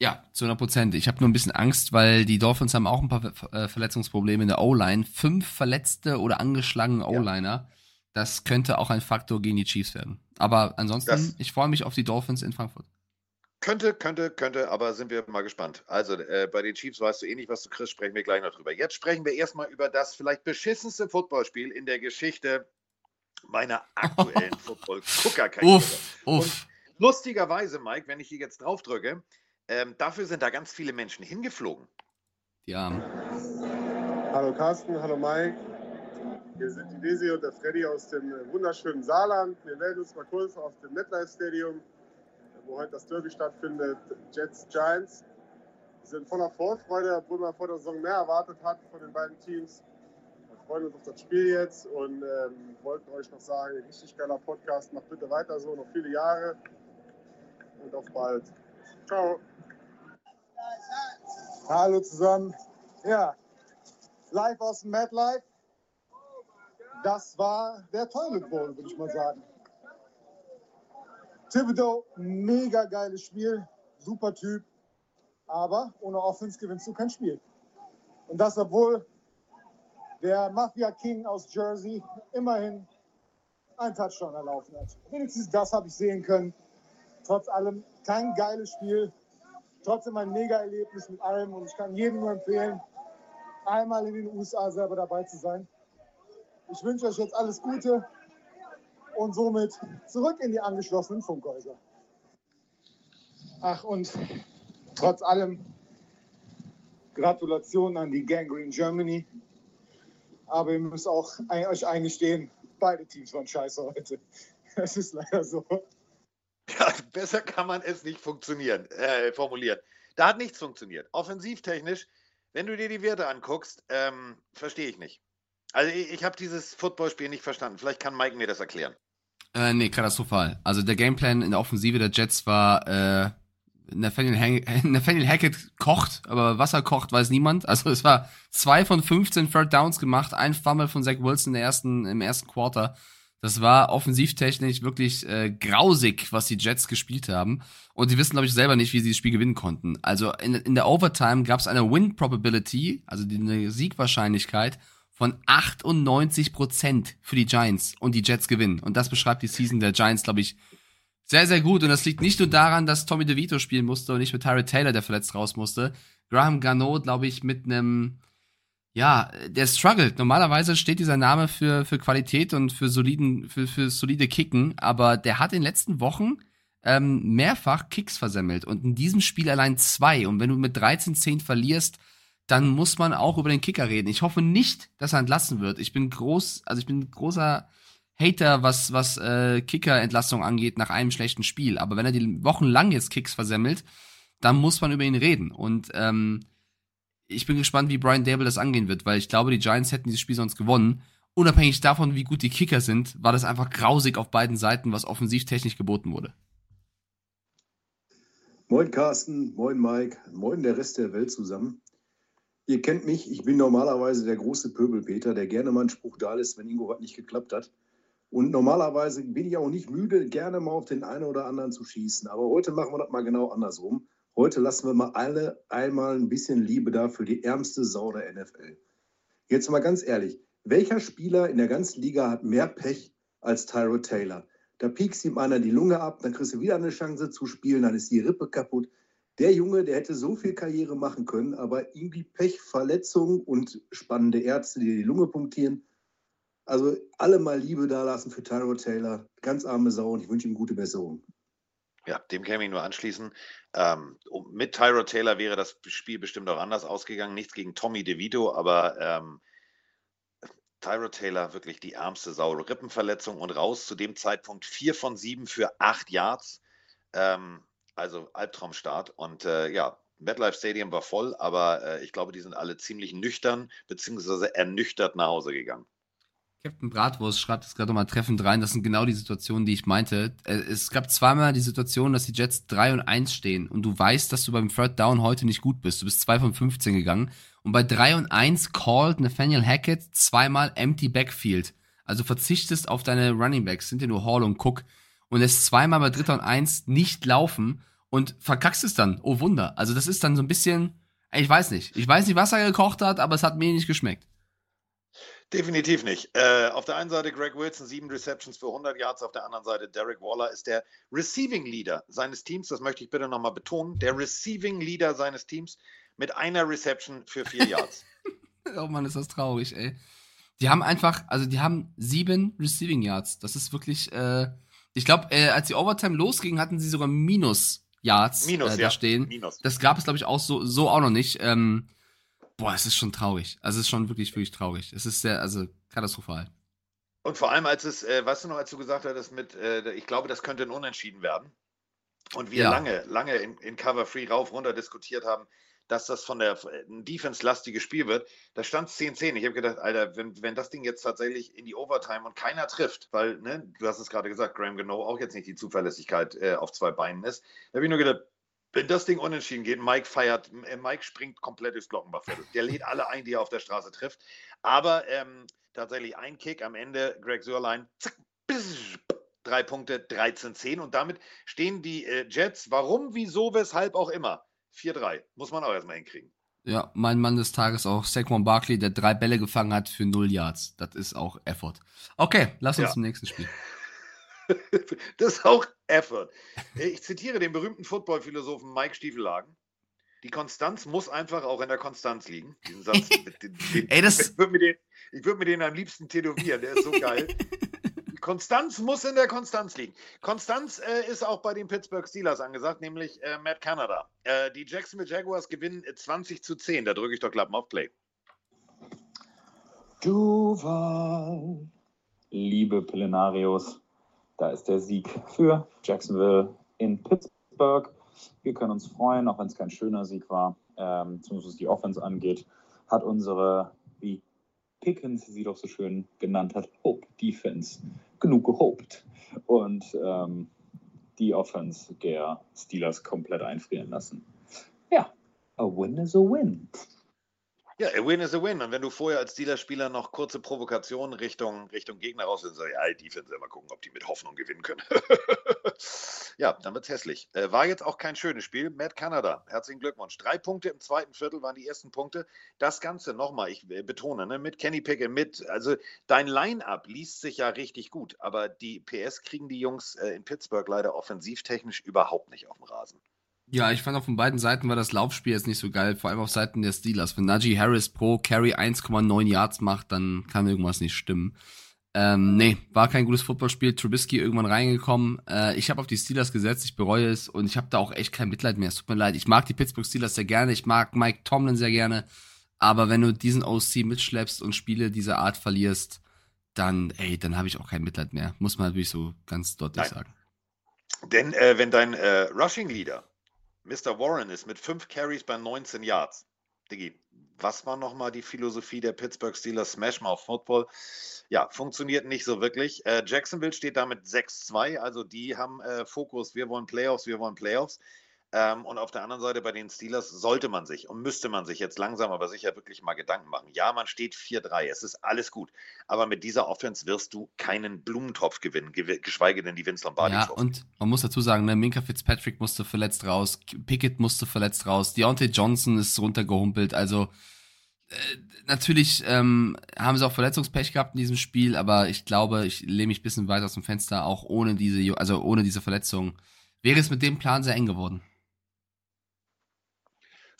Ja, zu 100 Prozent. Ich habe nur ein bisschen Angst, weil die Dolphins haben auch ein paar äh, Verletzungsprobleme in der O-Line. Fünf verletzte oder angeschlagene O-Liner. Ja. Das könnte auch ein Faktor gegen die Chiefs werden. Aber ansonsten, das ich freue mich auf die Dolphins in Frankfurt. Könnte, könnte, könnte, aber sind wir mal gespannt. Also äh, bei den Chiefs weißt du eh nicht, was du kriegst, sprechen wir gleich noch drüber. Jetzt sprechen wir erstmal über das vielleicht beschissenste Footballspiel in der Geschichte meiner aktuellen <laughs> Football-Gucker-Karriere. Uff, uff. lustigerweise, Mike, wenn ich hier jetzt drauf drücke, ähm, dafür sind da ganz viele Menschen hingeflogen. Die Armen. Hallo Carsten, hallo Mike. Hier sind die Desi und der Freddy aus dem wunderschönen Saarland. Wir melden uns mal kurz auf dem MetLife Stadium, wo heute das Derby stattfindet. Jets Giants. Wir sind voller Vorfreude, obwohl man vor der Saison mehr erwartet hat von den beiden Teams. Wir freuen uns auf das Spiel jetzt und ähm, wollten euch noch sagen, richtig geiler Podcast. Macht bitte weiter so, noch viele Jahre und auf bald. Ciao. Hallo zusammen. Ja, live aus dem Mad Life. Das war der Toilet Bowl, würde ich mal sagen. Thibodeau, mega geiles Spiel, super Typ. Aber ohne Offense gewinnst du kein Spiel. Und das, obwohl der Mafia King aus Jersey immerhin einen Touchdown erlaufen hat. Wenigstens das habe ich sehen können. Trotz allem kein geiles Spiel trotzdem ein Mega-Erlebnis mit allem und ich kann jedem nur empfehlen, einmal in den USA selber dabei zu sein. Ich wünsche euch jetzt alles Gute und somit zurück in die angeschlossenen Funkhäuser. Ach, und trotz allem Gratulation an die Gangrene Germany. Aber ihr müsst auch euch eingestehen, beide Teams waren scheiße heute. <laughs> Es ist leider so. Ja, besser kann man es nicht funktionieren, äh, formulieren. Da hat nichts funktioniert. Offensivtechnisch, wenn du dir die Werte anguckst, ähm, verstehe ich nicht. Also ich, ich habe dieses Footballspiel nicht verstanden. Vielleicht kann Mike mir das erklären. Äh, nee, katastrophal. Also der Gameplan in der Offensive der Jets war, äh, Nathaniel, <laughs> Nathaniel Hackett kocht, aber Wasser kocht, weiß niemand. Also es war zwei von 15 Third Downs gemacht, ein Fumble von Zach Wilson in der ersten, im ersten Quarter. Das war offensivtechnisch wirklich äh, grausig, was die Jets gespielt haben. Und sie wissen, glaube ich, selber nicht, wie sie das Spiel gewinnen konnten. Also in, in der Overtime gab es eine Win Probability, also die, eine Siegwahrscheinlichkeit von 98 Prozent für die Giants und die Jets gewinnen. Und das beschreibt die Season der Giants, glaube ich, sehr, sehr gut. Und das liegt nicht nur daran, dass Tommy DeVito spielen musste und nicht mit Tyrod Taylor, der verletzt raus musste. Graham Garneau, glaube ich, mit einem ja, der struggelt. Normalerweise steht dieser Name für, für Qualität und für soliden, für, für solide Kicken, aber der hat in den letzten Wochen ähm, mehrfach Kicks versemmelt und in diesem Spiel allein zwei. Und wenn du mit 13-10 verlierst, dann muss man auch über den Kicker reden. Ich hoffe nicht, dass er entlassen wird. Ich bin groß, also ich bin großer Hater, was, was äh, Kicker-Entlassung angeht nach einem schlechten Spiel. Aber wenn er die wochenlang jetzt Kicks versemmelt, dann muss man über ihn reden. Und ähm, ich bin gespannt, wie Brian Dable das angehen wird, weil ich glaube, die Giants hätten dieses Spiel sonst gewonnen. Unabhängig davon, wie gut die Kicker sind, war das einfach grausig auf beiden Seiten, was offensivtechnisch geboten wurde. Moin Carsten, moin Mike, moin der Rest der Welt zusammen. Ihr kennt mich, ich bin normalerweise der große Pöbelpeter, der gerne mal einen Spruch da lässt, wenn irgendwo was nicht geklappt hat. Und normalerweise bin ich auch nicht müde, gerne mal auf den einen oder anderen zu schießen. Aber heute machen wir das mal genau andersrum. Heute lassen wir mal alle einmal ein bisschen Liebe da für die ärmste Sau der NFL. Jetzt mal ganz ehrlich, welcher Spieler in der ganzen Liga hat mehr Pech als Tyrod Taylor? Da piekst ihm einer die Lunge ab, dann kriegst du wieder eine Chance zu spielen, dann ist die Rippe kaputt. Der Junge, der hätte so viel Karriere machen können, aber irgendwie Pech, Verletzung und spannende Ärzte, die die Lunge punktieren. Also alle mal Liebe da lassen für Tyrod Taylor. Ganz arme Sau und ich wünsche ihm gute Besserung. Ja, dem kann ich nur anschließen. Ähm, mit Tyro Taylor wäre das Spiel bestimmt auch anders ausgegangen. Nichts gegen Tommy DeVito, aber ähm, Tyro Taylor wirklich die ärmste Sau. Rippenverletzung und raus zu dem Zeitpunkt 4 von 7 für 8 Yards. Ähm, also Albtraumstart. Und äh, ja, MetLife Stadium war voll, aber äh, ich glaube, die sind alle ziemlich nüchtern bzw. ernüchtert nach Hause gegangen. Captain Bratwurst schreibt es gerade nochmal treffend rein. Das sind genau die Situationen, die ich meinte. Äh, es gab zweimal die Situation, dass die Jets 3 und 1 stehen und du weißt, dass du beim Third Down heute nicht gut bist. Du bist 2 von 15 gegangen und bei 3 und 1 called Nathaniel Hackett zweimal Empty Backfield. Also verzichtest auf deine Running Backs, sind ja nur Hall und Cook und lässt zweimal bei Dritter und Eins nicht laufen und verkackst es dann. Oh Wunder. Also das ist dann so ein bisschen, ich weiß nicht. Ich weiß nicht, was er gekocht hat, aber es hat mir nicht geschmeckt. Definitiv nicht. Äh, auf der einen Seite Greg Wilson, sieben Receptions für 100 Yards. Auf der anderen Seite Derek Waller ist der Receiving Leader seines Teams. Das möchte ich bitte nochmal betonen. Der Receiving Leader seines Teams mit einer Reception für vier Yards. <laughs> oh Mann, ist das traurig, ey. Die haben einfach, also die haben sieben Receiving Yards. Das ist wirklich, äh, ich glaube, äh, als die Overtime losging, hatten sie sogar Minus Yards Minus, äh, da ja. stehen. Minus. Das gab es, glaube ich, auch so, so auch noch nicht. Ähm, boah, es ist schon traurig. Also es ist schon wirklich, wirklich traurig. Es ist sehr, also katastrophal. Und vor allem, als es, äh, weißt du noch, als du gesagt hattest, mit, äh, ich glaube, das könnte ein Unentschieden werden. Und wir Ja. lange, lange in, in Cover Free rauf runter diskutiert haben, dass das von der Defense-lastige Spiel wird. Da stand es 10-10. Ich habe gedacht, Alter, wenn, wenn das Ding jetzt tatsächlich in die Overtime und keiner trifft, weil, ne, du hast es gerade gesagt, Graham Gano auch jetzt nicht die Zuverlässigkeit äh, auf zwei Beinen ist, da habe ich nur gedacht, wenn das Ding unentschieden geht, Mike feiert, äh, Mike springt komplett durchs Glockenbachviertel. Der lädt alle ein, die er auf der Straße trifft. Aber ähm, tatsächlich ein Kick am Ende, Greg Sörlein, zack, bzz, drei Punkte, 13-10 und damit stehen die äh, Jets, warum, wieso, weshalb auch immer, 4-3. Muss man auch erstmal hinkriegen. Ja, mein Mann des Tages auch Saquon Barkley, der drei Bälle gefangen hat für null Yards. Das ist auch Effort. Okay, lass uns Ja. zum nächsten Spiel. <laughs> Das ist auch Effort. Ich zitiere den berühmten Football-Philosophen Mike Stiefelhagen. Die Konstanz muss einfach auch in der Konstanz liegen. Diesen Satz. <laughs> den, den, Ey, das- ich würde mir, den- ich würd mir den am liebsten tätowieren. Der ist so geil. <laughs> Konstanz muss in der Konstanz liegen. Konstanz äh, ist auch bei den Pittsburgh Steelers angesagt, nämlich äh, Matt Canada. Äh, die Jacksonville Jaguars gewinnen äh, 20 zu 10. Da drücke ich doch Klappen auf Play. Duval. Liebe Plenarios, da ist der Sieg für Jacksonville in Pittsburgh. Wir können uns freuen, auch wenn es kein schöner Sieg war, ähm, zumindest was die Offense angeht, hat unsere, wie Pickens sie doch so schön genannt hat, Hope Defense genug gehoped und ähm, die Offense der Steelers komplett einfrieren lassen. Ja, a win is a win. Ja, a win is a win. Und wenn du vorher als Steelers-Spieler noch kurze Provokationen Richtung, Richtung Gegner raus dann sag ich, ja, Defense, mal gucken, ob die mit Hoffnung gewinnen können. <laughs> ja, dann wird's hässlich. Äh, war jetzt auch kein schönes Spiel. Matt Canada, herzlichen Glückwunsch. Drei Punkte im zweiten Viertel waren die ersten Punkte. Das Ganze nochmal, ich äh, betone, ne, mit Kenny Pickett, mit, also dein Line-Up liest sich ja richtig gut, aber die PS kriegen die Jungs äh, in Pittsburgh leider offensivtechnisch überhaupt nicht auf dem Rasen. Ja, ich fand auf den beiden Seiten war das Laufspiel jetzt nicht so geil, vor allem auf Seiten der Steelers. Wenn Najee Harris pro Carry 1,9 Yards macht, dann kann irgendwas nicht stimmen. Ähm, nee, war kein gutes Footballspiel. Trubisky irgendwann reingekommen. Äh, ich habe auf die Steelers gesetzt, ich bereue es und ich habe da auch echt kein Mitleid mehr. Es tut mir leid. Ich mag die Pittsburgh Steelers sehr gerne, ich mag Mike Tomlin sehr gerne. Aber wenn du diesen OC mitschleppst und Spiele dieser Art verlierst, dann, ey, dann habe ich auch kein Mitleid mehr. Muss man natürlich so ganz deutlich Nein. sagen. Denn äh, wenn dein äh, Rushing Leader Mr. Warren ist mit fünf Carries bei 19 Yards, Diggi, was war nochmal die Philosophie der Pittsburgh Steelers Smash Mouth Football? Ja, funktioniert nicht so wirklich. Äh, Jacksonville steht damit 6-2, also die haben äh, Fokus, wir wollen Playoffs, wir wollen Playoffs. Ähm, und auf der anderen Seite bei den Steelers sollte man sich und müsste man sich jetzt langsam aber sicher wirklich mal Gedanken machen. Ja, man steht 4-3, es ist alles gut. Aber mit dieser Offense wirst du keinen Blumentopf gewinnen, gew- geschweige denn die Vince Lombardi Ja, und man muss dazu sagen, ne, Minka Fitzpatrick musste verletzt raus, Pickett musste verletzt raus, Deontay Johnson ist runtergehumpelt, also äh, natürlich ähm, haben sie auch Verletzungspech gehabt in diesem Spiel, aber ich glaube, ich lehne mich ein bisschen weiter aus dem Fenster, auch ohne diese, also ohne diese Verletzung, wäre es mit dem Plan sehr eng geworden.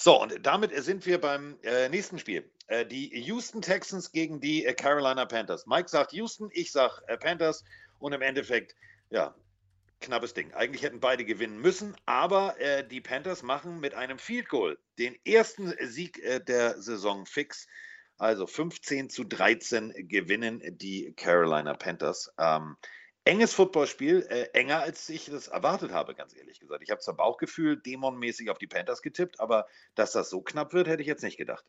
So, und damit sind wir beim äh, nächsten Spiel. Äh, die Houston Texans gegen die äh, Carolina Panthers. Mike sagt Houston, ich sag äh, Panthers und im Endeffekt, ja, knappes Ding. Eigentlich hätten beide gewinnen müssen, aber äh, die Panthers machen mit einem Field Goal den ersten Sieg äh, der Saison fix. Also 15 zu 13 gewinnen die Carolina Panthers. Ähm, enges Footballspiel, äh, enger als ich das erwartet habe, ganz ehrlich gesagt. Ich habe zwar Bauchgefühl dämonmäßig auf die Panthers getippt, aber dass das so knapp wird, hätte ich jetzt nicht gedacht.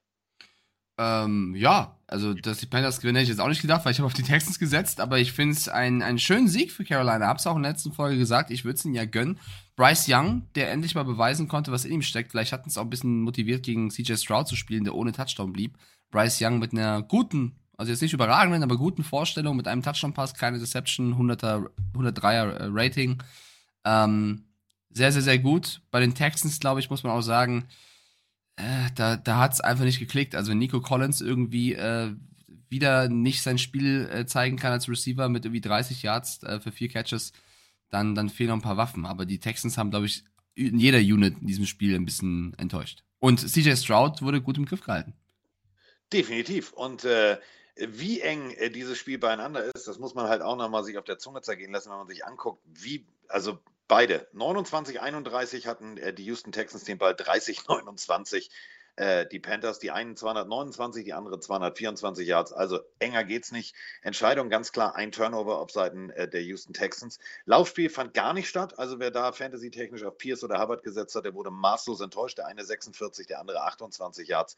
Ähm, ja, also dass die Panthers gewinnen, hätte ich jetzt auch nicht gedacht, weil ich habe auf die Texans gesetzt, aber ich finde es ein, einen schönen Sieg für Carolina. Hab's auch in der letzten Folge gesagt, ich würde es ihnen ja gönnen. Bryce Young, der endlich mal beweisen konnte, was in ihm steckt, vielleicht hat uns auch ein bisschen motiviert, gegen CJ Stroud zu spielen, der ohne Touchdown blieb. Bryce Young mit einer guten Also jetzt nicht überragenden, aber guten Vorstellungen mit einem Touchdown-Pass, keine Deception, 100er, 103er äh, Rating. Ähm, sehr, sehr, sehr gut. Bei den Texans, glaube ich, muss man auch sagen, äh, da, da hat es einfach nicht geklickt. Also wenn Nico Collins irgendwie äh, wieder nicht sein Spiel äh, zeigen kann als Receiver mit irgendwie 30 Yards äh, für vier Catches, dann, dann fehlen noch ein paar Waffen. Aber die Texans haben, glaube ich, in jeder Unit in diesem Spiel ein bisschen enttäuscht. Und CJ Stroud wurde gut im Griff gehalten. Definitiv. Und äh, wie eng äh, dieses Spiel beieinander ist, das muss man halt auch nochmal sich auf der Zunge zergehen lassen, wenn man sich anguckt, wie, also beide, 29, 31 hatten äh, die Houston Texans den Ball 30, 29 äh, die Panthers, die einen 229, die andere 224 Yards. Also enger geht's nicht. Entscheidung ganz klar ein Turnover auf Seiten der Houston Texans. Laufspiel fand gar nicht statt. Also wer da fantasy-technisch auf Pierce oder Hubbard gesetzt hat, der wurde maßlos enttäuscht. Der eine 46, der andere 28 Yards.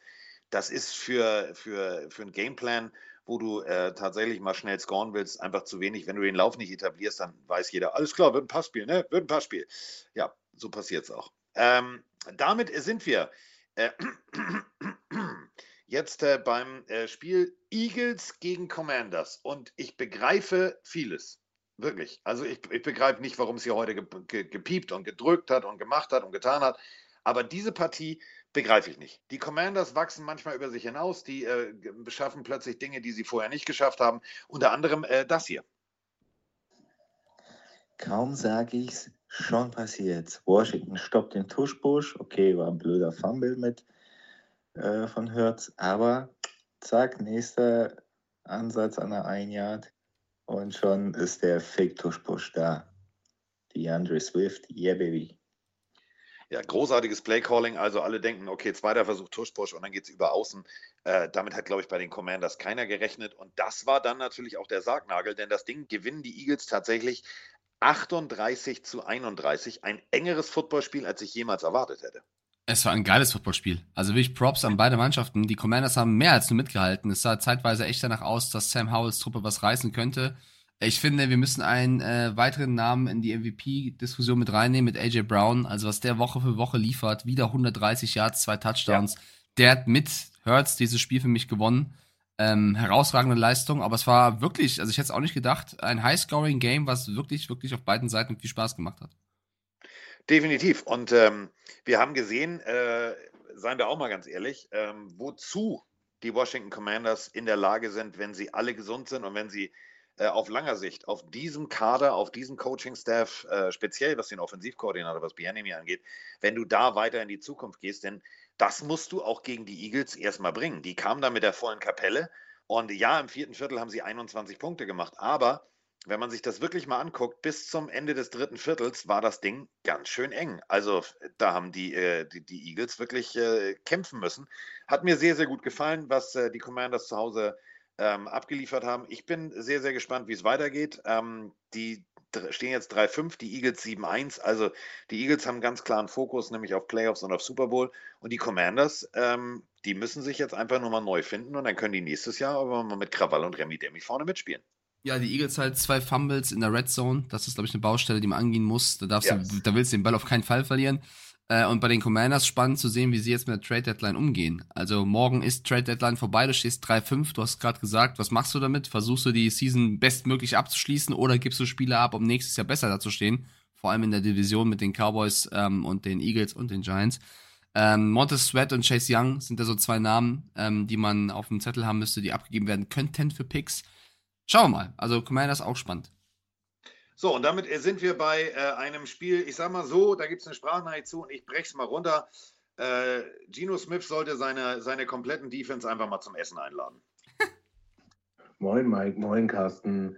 Das ist für, für, für einen Gameplan wo du äh, tatsächlich mal schnell scoren willst, einfach zu wenig. Wenn du den Lauf nicht etablierst, dann weiß jeder, alles klar, wird ein Passspiel, ne? Wird ein Passspiel. Ja, so passiert es auch. Ähm, damit sind wir äh, <clears throat> jetzt äh, beim äh, Spiel Eagles gegen Commanders und ich begreife vieles. Wirklich. Also ich, ich begreife nicht, warum es hier heute ge ge gepiept und gedrückt hat und gemacht hat und getan hat. Aber diese Partie begreife ich nicht. Die Commanders wachsen manchmal über sich hinaus, die äh, beschaffen plötzlich Dinge, die sie vorher nicht geschafft haben. Unter anderem äh, das hier. Kaum sage ich es, schon passiert. Washington stoppt den Tuschbusch. Okay, war ein blöder Fumble mit äh, von Hertz, aber zack, nächster Ansatz an der Ein-Yard und schon ist der Fake-Tuschbusch da. Die Andre Swift, yeah, baby. Ja, großartiges Playcalling. Also alle denken, okay, zweiter Versuch Tuschbusch und dann geht es über außen. Äh, damit hat, glaube ich, bei den Commanders keiner gerechnet. Und das war dann natürlich auch der Sargnagel, denn das Ding gewinnen die Eagles tatsächlich 38 zu 31. Ein engeres Footballspiel, als ich jemals erwartet hätte. Es war ein geiles Footballspiel. Also wirklich Props an beide Mannschaften. Die Commanders haben mehr als nur mitgehalten. Es sah zeitweise echt danach aus, dass Sam Howells Truppe was reißen könnte. Ich finde, wir müssen einen äh, weiteren Namen in die MVP-Diskussion mit reinnehmen, mit AJ Brown. Also was der Woche für Woche liefert, wieder 130 Yards, zwei Touchdowns. Ja. Der hat mit Hurts dieses Spiel für mich gewonnen. Ähm, herausragende Leistung, aber es war wirklich, also ich hätte es auch nicht gedacht, ein High-Scoring-Game, was wirklich, wirklich auf beiden Seiten viel Spaß gemacht hat. Definitiv. Und ähm, wir haben gesehen, äh, seien wir auch mal ganz ehrlich, ähm, wozu die Washington Commanders in der Lage sind, wenn sie alle gesund sind und wenn sie äh, auf langer Sicht auf diesem Kader, auf diesem Coaching-Staff, äh, speziell was den Offensivkoordinator, was Bianemi angeht, wenn du da weiter in die Zukunft gehst, denn das musst du auch gegen die Eagles erstmal bringen. Die kamen da mit der vollen Kapelle und ja, im vierten Viertel haben sie 21 Punkte gemacht, aber wenn man sich das wirklich mal anguckt, bis zum Ende des dritten Viertels war das Ding ganz schön eng. Also da haben die, äh, die, die, Eagles wirklich äh, kämpfen müssen. Hat mir sehr, sehr gut gefallen, was äh, die Commanders zu Hause ähm, abgeliefert haben. Ich bin sehr, sehr gespannt, wie es weitergeht. Ähm, die stehen jetzt 3-5, die Eagles 7-1. Also die Eagles haben ganz klaren Fokus, nämlich auf Playoffs und auf Super Bowl. Und die Commanders, ähm, die müssen sich jetzt einfach nur mal neu finden und dann können die nächstes Jahr aber mal mit Krawall und Remy Demi vorne mitspielen. Ja, die Eagles halt zwei Fumbles in der Red Zone. Das ist, glaube ich, eine Baustelle, die man angehen muss. Da, darfst yes. du, da willst du den Ball auf keinen Fall verlieren. Äh, und bei den Commanders spannend zu sehen, wie sie jetzt mit der Trade Deadline umgehen. Also morgen ist Trade Deadline vorbei, du stehst 3-5, du hast gerade gesagt, was machst du damit? Versuchst du die Season bestmöglich abzuschließen oder gibst du Spieler ab, um nächstes Jahr besser dazustehen? Vor allem in der Division mit den Cowboys ähm, und den Eagles und den Giants. Ähm, Montez Sweat und Chase Young sind da so zwei Namen, ähm, die man auf dem Zettel haben müsste, die abgegeben werden könnten für Picks. Schauen wir mal. Also Commanders auch spannend. So, und damit sind wir bei äh, einem Spiel, ich sag mal so, da gibt es eine Sprachnachricht zu und ich breche es mal runter. Äh, Gino Smith sollte seine, seine kompletten Defense einfach mal zum Essen einladen. <laughs> moin Mike, moin Carsten.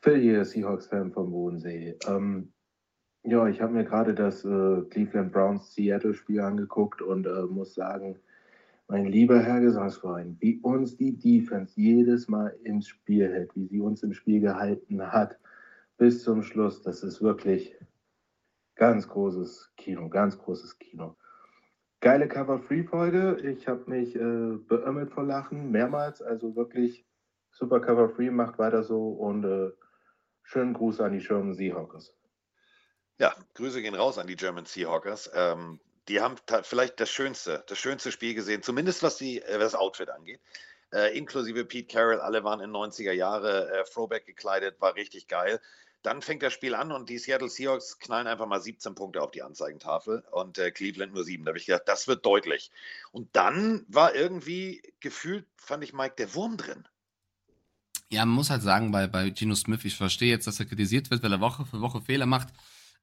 Phil hier, Seahawks-Fan vom Bodensee. Ähm, ja, ich habe mir gerade das äh, Cleveland Browns Seattle-Spiel angeguckt und äh, muss sagen, mein lieber Herr Gesangsverein, wie uns die Defense jedes Mal ins Spiel hält, wie sie uns im Spiel gehalten hat bis zum Schluss. Das ist wirklich ganz großes Kino, ganz großes Kino. Geile Cover-Free-Folge. Ich habe mich äh, beömmelt vor Lachen, mehrmals. Also wirklich super Cover-Free, macht weiter so und äh, schönen Gruß an die German Seahawkers. Ja, Grüße gehen raus an die German Seahawkers. Ähm, die haben vielleicht das schönste, das schönste Spiel gesehen, zumindest was die, äh, das Outfit angeht. äh, inklusive Pete Carroll, alle waren in 90er Jahre äh, Throwback gekleidet, war richtig geil. Dann fängt das Spiel an und die Seattle Seahawks knallen einfach mal 17 Punkte auf die Anzeigentafel und äh, Cleveland nur 7. Da habe ich gedacht, das wird deutlich. Und dann war irgendwie gefühlt, fand ich Mike, der Wurm drin. Ja, man muss halt sagen, bei, bei Geno Smith, ich verstehe jetzt, dass er kritisiert wird, weil er Woche für Woche Fehler macht.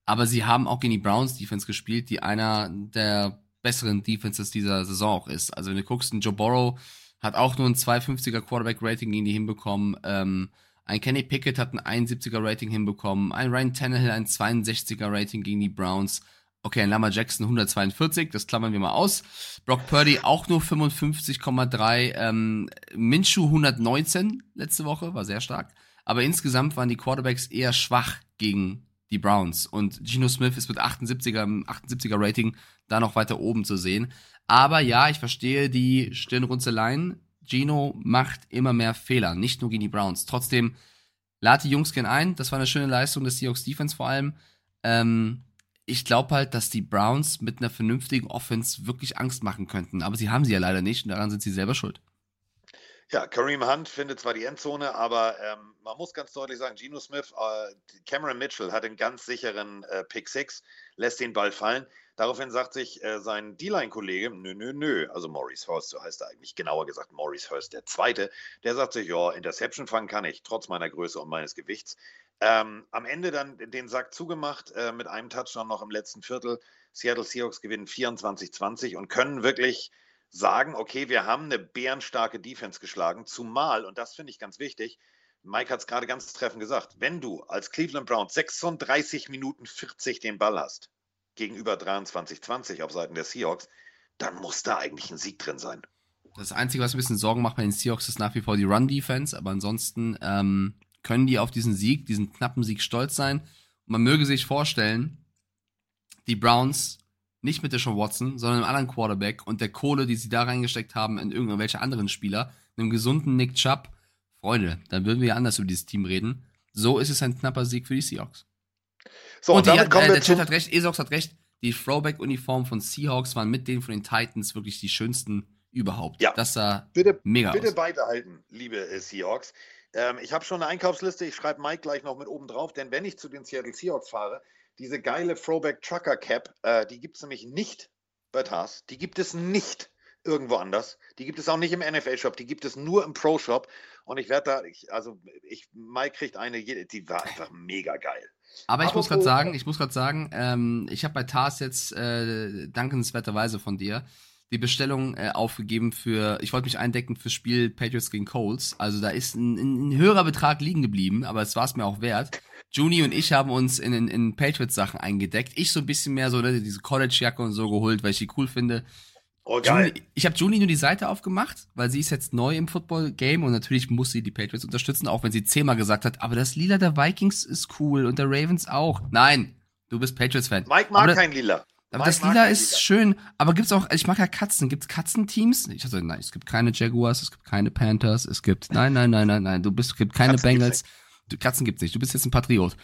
Aber sie haben auch gegen die Browns Defense gespielt, die einer der besseren Defenses dieser Saison auch ist. Also wenn du guckst, ein Joe Burrow hat auch nur ein 250er Quarterback Rating gegen die hinbekommen. Ähm, ein Kenny Pickett hat ein 71er Rating hinbekommen. Ein Ryan Tannehill ein 62er Rating gegen die Browns. Okay, ein Lama Jackson 142, das klammern wir mal aus. Brock Purdy auch nur 55,3. Ähm, Minshew 119 letzte Woche, war sehr stark. Aber insgesamt waren die Quarterbacks eher schwach gegen die Browns. Und Geno Smith ist mit 78er, 78er Rating da noch weiter oben zu sehen. Aber ja, ich verstehe die Stirnrunzeleien. Gino macht immer mehr Fehler, nicht nur gegen die Browns. Trotzdem, lad die Jungs gern ein. Das war eine schöne Leistung des Seahawks Defense vor allem. Ähm, ich glaube halt, dass die Browns mit einer vernünftigen Offense wirklich Angst machen könnten. Aber sie haben sie ja leider nicht und daran sind sie selber schuld. Ja, Kareem Hunt findet zwar die Endzone, aber ähm, man muss ganz deutlich sagen, Geno Smith, äh, Cameron Mitchell hat einen ganz sicheren äh, Pick Six, lässt den Ball fallen. Daraufhin sagt sich äh, sein D-Line-Kollege, nö, nö, nö, also Maurice Hurst, so heißt er eigentlich, genauer gesagt Maurice Hurst, der Zweite, der sagt sich, ja, Interception fangen kann ich, trotz meiner Größe und meines Gewichts. Ähm, am Ende dann den Sack zugemacht, äh, mit einem Touchdown noch im letzten Viertel. Seattle Seahawks gewinnen 24-20 und können wirklich sagen, okay, wir haben eine bärenstarke Defense geschlagen, zumal, und das finde ich ganz wichtig, Mike hat es gerade ganz treffend gesagt, wenn du als Cleveland Browns 36 Minuten 40 den Ball hast, gegenüber 23-20 auf Seiten der Seahawks, dann muss da eigentlich ein Sieg drin sein. Das Einzige, was ein bisschen Sorgen macht bei den Seahawks, ist nach wie vor die Run-Defense, aber ansonsten ähm, können die auf diesen Sieg, diesen knappen Sieg stolz sein. Und man möge sich vorstellen, die Browns nicht mit Deshaun Watson, sondern einem anderen Quarterback und der Kohle, die sie da reingesteckt haben in irgendwelche anderen Spieler, einem gesunden Nick Chubb, Freunde, dann würden wir ja anders über dieses Team reden. So ist es ein knapper Sieg für die Seahawks. So, und, und damit die, kommen äh, der Chat hat recht, Esox hat recht, die Throwback-Uniform von Seahawks waren mit denen von den Titans wirklich die schönsten überhaupt. Ja. Das sah bitte, mega bitte aus. Bitte beibehalten, liebe äh, Seahawks. Ähm, ich habe schon eine Einkaufsliste, ich schreibe Mike gleich noch mit oben drauf, denn wenn ich zu den Seattle Seahawks fahre, diese geile Throwback Trucker Cap, äh, die gibt es nämlich nicht bei TAS. Die gibt es nicht irgendwo anders. Die gibt es auch nicht im NFL-Shop, die gibt es nur im Pro-Shop. Und ich werde da, ich, also ich, Mike kriegt eine, die war einfach mega geil. Aber ich muss gerade sagen, ich muss gerade sagen, ähm, ich habe bei TAS jetzt äh, dankenswerterweise von dir die Bestellung äh, aufgegeben für, ich wollte mich eindecken fürs Spiel Patriots gegen Colts. Also da ist ein, ein höherer Betrag liegen geblieben, aber es war es mir auch wert. Juni und ich haben uns in, in, in Patriots-Sachen eingedeckt. Ich so ein bisschen mehr so ne, diese College-Jacke und so geholt, weil ich die cool finde. Oh, geil. Juni, ich habe Juni nur die Seite aufgemacht, weil sie ist jetzt neu im Football-Game und natürlich muss sie die Patriots unterstützen, auch wenn sie zehnmal gesagt hat, aber das Lila der Vikings ist cool und der Ravens auch. Nein, du bist Patriots-Fan. Mike mag aber kein Lila. Aber das Lila ist schön. Aber gibt's auch, ich mag ja Katzen. Gibt's Katzenteams? Ich hatte, nein, es gibt keine Jaguars, es gibt keine Panthers, es gibt, nein, nein, nein, nein, nein, du bist, es gibt keine Katzen Bengals. Du, Katzen gibt's nicht. Du bist jetzt ein Patriot.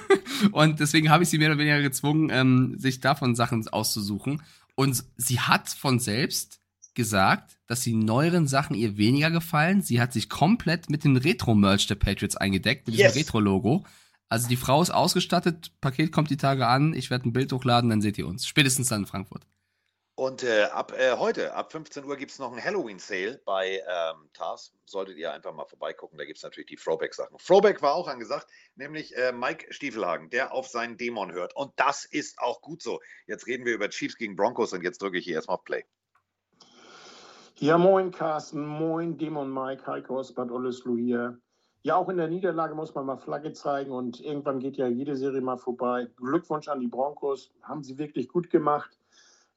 <laughs> und deswegen habe ich sie mehr oder weniger gezwungen, ähm, sich davon Sachen auszusuchen. Und sie hat von selbst gesagt, dass die neueren Sachen ihr weniger gefallen. Sie hat sich komplett mit dem Retro-Merch der Patriots eingedeckt, mit yes. diesem Retro-Logo. Also die Frau ist ausgestattet, Paket kommt die Tage an, ich werde ein Bild hochladen, dann seht ihr uns. Spätestens dann in Frankfurt. Und äh, ab äh, heute, ab 15 Uhr, gibt es noch einen Halloween-Sale bei ähm, TARS. Solltet ihr einfach mal vorbeigucken. Da gibt es natürlich die Throwback-Sachen. Throwback war auch angesagt, nämlich äh, Mike Stiefelhagen, der auf seinen Dämon hört. Und das ist auch gut so. Jetzt reden wir über Chiefs gegen Broncos und jetzt drücke ich hier erstmal auf Play. Ja, moin Carsten, moin Dämon Mike, Heiko Bad Ollesloe hier. Ja, auch in der Niederlage muss man mal Flagge zeigen und irgendwann geht ja jede Serie mal vorbei. Glückwunsch an die Broncos, haben sie wirklich gut gemacht.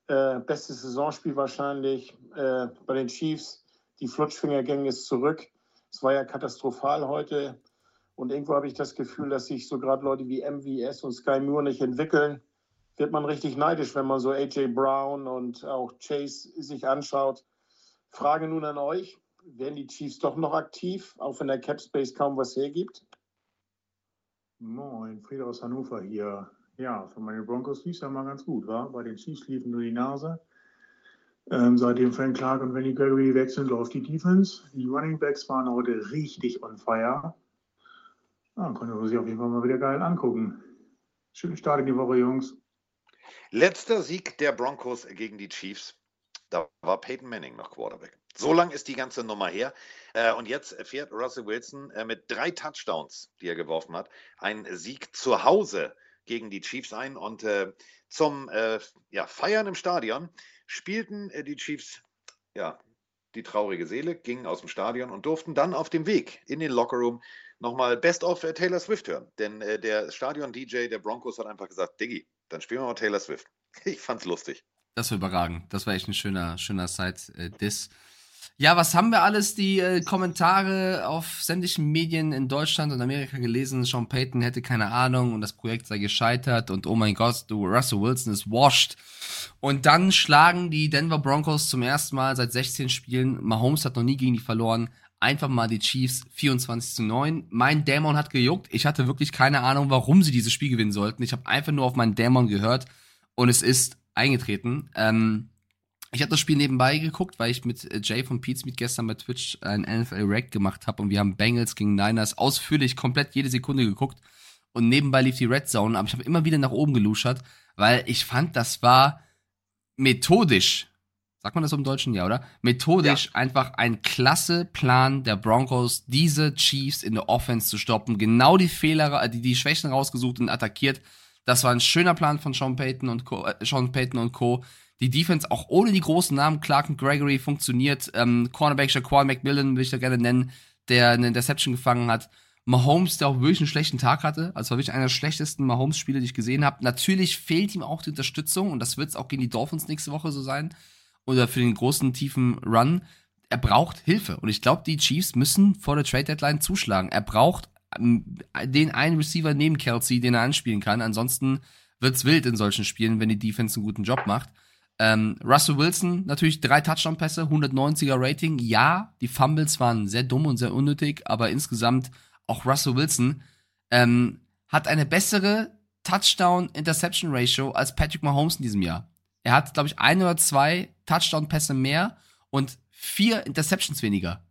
Äh, bestes Saisonspiel wahrscheinlich äh, bei den Chiefs. Die Flutschfingergänge ist zurück. Es war ja katastrophal heute. Und irgendwo habe ich das Gefühl, dass sich so gerade Leute wie MVS und Sky Moore nicht entwickeln. Wird man richtig neidisch, wenn man so AJ Brown und auch Chase sich anschaut. Frage nun an euch werden die Chiefs doch noch aktiv, auch wenn der Cap Space kaum was hergibt? Moin, Frieder aus Hannover hier. Ja, für meine Broncos lief es ja mal ganz gut, war? Bei den Chiefs liefen nur die Nase. Ähm, seitdem Frank Clark und Wendy Gregory wechseln, läuft die Defense. Die Running Backs waren heute richtig on fire. Ja, konnte man sich auf jeden Fall mal wieder geil angucken. Schönen Start in die Woche, Jungs. Letzter Sieg der Broncos gegen die Chiefs. Da war Peyton Manning noch Quarterback. So lang ist die ganze Nummer her. Äh, und jetzt fährt Russell Wilson äh, mit drei Touchdowns, die er geworfen hat, einen Sieg zu Hause gegen die Chiefs ein. Und äh, zum Feiern im Stadion spielten die Chiefs ja, die traurige Seele, gingen aus dem Stadion und durften dann auf dem Weg in den Lockerroom nochmal Best of Taylor Swift hören. Denn der Stadion-DJ der Broncos hat einfach gesagt, Diggi, dann spielen wir mal Taylor Swift. <laughs> Ich fand's lustig. Das war überragend. Das war echt ein schöner, schöner Side-Diss. Ja, was haben wir alles? Die äh, Kommentare auf sämtlichen Medien in Deutschland und Amerika gelesen. Sean Payton hätte keine Ahnung und das Projekt sei gescheitert und oh mein Gott, du Russell Wilson ist washed. Und dann schlagen die Denver Broncos zum ersten Mal seit 16 Spielen. Mahomes hat noch nie gegen die verloren. Einfach mal die Chiefs 24 zu 9. Mein Dämon hat gejuckt. Ich hatte wirklich keine Ahnung, warum sie dieses Spiel gewinnen sollten. Ich habe einfach nur auf meinen Dämon gehört und es ist eingetreten. Ähm, ich habe das Spiel nebenbei geguckt, weil ich mit äh, Jay von Pete's Meet gestern bei Twitch ein NFL Rack gemacht habe und wir haben Bengals gegen Niners ausführlich komplett jede Sekunde geguckt und nebenbei lief die Red Zone, aber ich habe immer wieder nach oben geluschert, weil ich fand, das war methodisch, sagt man das im Deutschen, ja, oder? Methodisch ja. einfach ein klasse Plan der Broncos, diese Chiefs in der Offense zu stoppen, genau die Fehler, äh, die, die Schwächen rausgesucht und attackiert das war ein schöner Plan von Sean Payton und Co. Äh, Sean Payton und Co. Die Defense auch ohne die großen Namen Clark und Gregory funktioniert. Ähm, Cornerback Shaquan McMillan will ich da gerne nennen, der eine Interception gefangen hat. Mahomes, der auch wirklich einen schlechten Tag hatte. Also war wirklich einer der schlechtesten Mahomes-Spiele, die ich gesehen habe. Natürlich fehlt ihm auch die Unterstützung und das wird es auch gegen die Dolphins nächste Woche so sein. Oder für den großen, tiefen Run. Er braucht Hilfe. Und ich glaube, die Chiefs müssen vor der Trade Deadline zuschlagen. Er braucht den einen Receiver neben Kelsey, den er anspielen kann. Ansonsten wird's wild in solchen Spielen, wenn die Defense einen guten Job macht. Ähm, Russell Wilson, natürlich drei Touchdown-Pässe, 190er Rating. Ja, die Fumbles waren sehr dumm und sehr unnötig, aber insgesamt auch Russell Wilson ähm, hat eine bessere Touchdown-Interception-Ratio als Patrick Mahomes in diesem Jahr. Er hat, glaube ich, ein oder zwei Touchdown-Pässe mehr und vier Interceptions weniger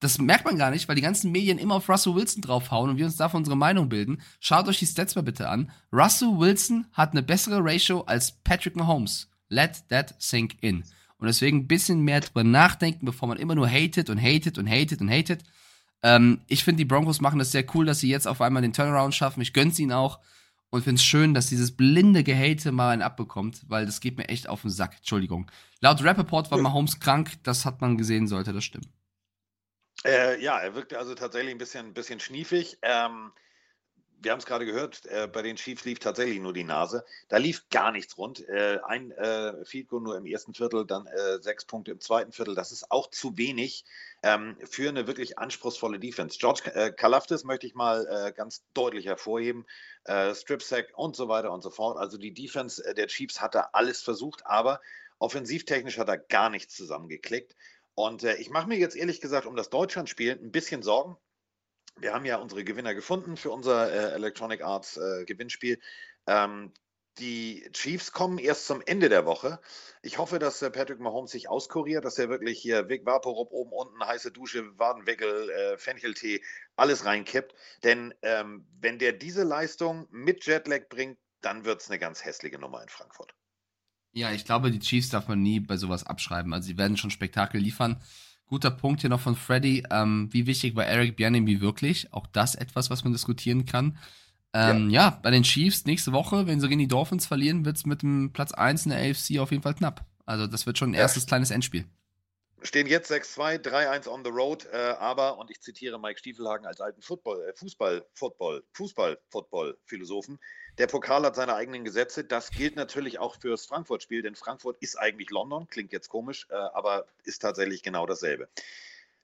das merkt man gar nicht, weil die ganzen Medien immer auf Russell Wilson draufhauen und wir uns davon unsere Meinung bilden. Schaut euch die Stats mal bitte an. Russell Wilson hat eine bessere Ratio als Patrick Mahomes. Let that sink in. Und deswegen ein bisschen mehr drüber nachdenken, bevor man immer nur hatet und hatet und hatet und hatet. Ähm, ich finde, die Broncos machen das sehr cool, dass sie jetzt auf einmal den Turnaround schaffen. Ich gönn's ihnen auch. Und finde es schön, dass dieses blinde Gehate mal einen abbekommt, weil das geht mir echt auf den Sack. Entschuldigung. Laut Rappaport war Mahomes krank, das hat man gesehen, sollte das stimmen. Äh, ja, er wirkte also tatsächlich ein bisschen, ein bisschen schniefig. Ähm, wir haben es gerade gehört, äh, bei den Chiefs lief tatsächlich nur die Nase. Da lief gar nichts rund. Äh, ein äh, Field nur im ersten Viertel, dann äh, sechs Punkte im zweiten Viertel. Das ist auch zu wenig ähm, für eine wirklich anspruchsvolle Defense. George äh, Kalafdis möchte ich mal äh, ganz deutlich hervorheben. Äh, Strip Sack und so weiter und so fort. Also die Defense äh, der Chiefs hat da alles versucht, aber offensivtechnisch hat er gar nichts zusammengeklickt. Und ich mache mir jetzt ehrlich gesagt um das Deutschlandspiel ein bisschen Sorgen. Wir haben ja unsere Gewinner gefunden für unser äh, Electronic Arts äh, Gewinnspiel. Ähm, die Chiefs kommen erst zum Ende der Woche. Ich hoffe, dass äh, Patrick Mahomes sich auskuriert, dass er wirklich hier Vic Vaporub oben, unten, heiße Dusche, Wadenwickel, äh, Fencheltee, alles reinkippt. Denn ähm, wenn der diese Leistung mit Jetlag bringt, dann wird es eine ganz hässliche Nummer in Frankfurt. Ja, ich glaube, die Chiefs darf man nie bei sowas abschreiben. Also sie werden schon Spektakel liefern. Guter Punkt hier noch von Freddy. Ähm, wie wichtig war Eric Bianemi wirklich? Auch das etwas, was man diskutieren kann. Ähm, ja. ja. bei den Chiefs nächste Woche, wenn sie gegen die Dolphins verlieren, wird es mit dem Platz 1 in der AFC auf jeden Fall knapp. Also das wird schon ein ja. erstes kleines Endspiel. Stehen jetzt 6-2, 3-1 on the road, äh, aber, und ich zitiere Mike Stiefelhagen als alten Football, äh, Fußball, Football, Fußball, Football-Philosophen, der Pokal hat seine eigenen Gesetze. Das gilt natürlich auch fürs Frankfurt-Spiel, denn Frankfurt ist eigentlich London. Klingt jetzt komisch, äh, aber ist tatsächlich genau dasselbe.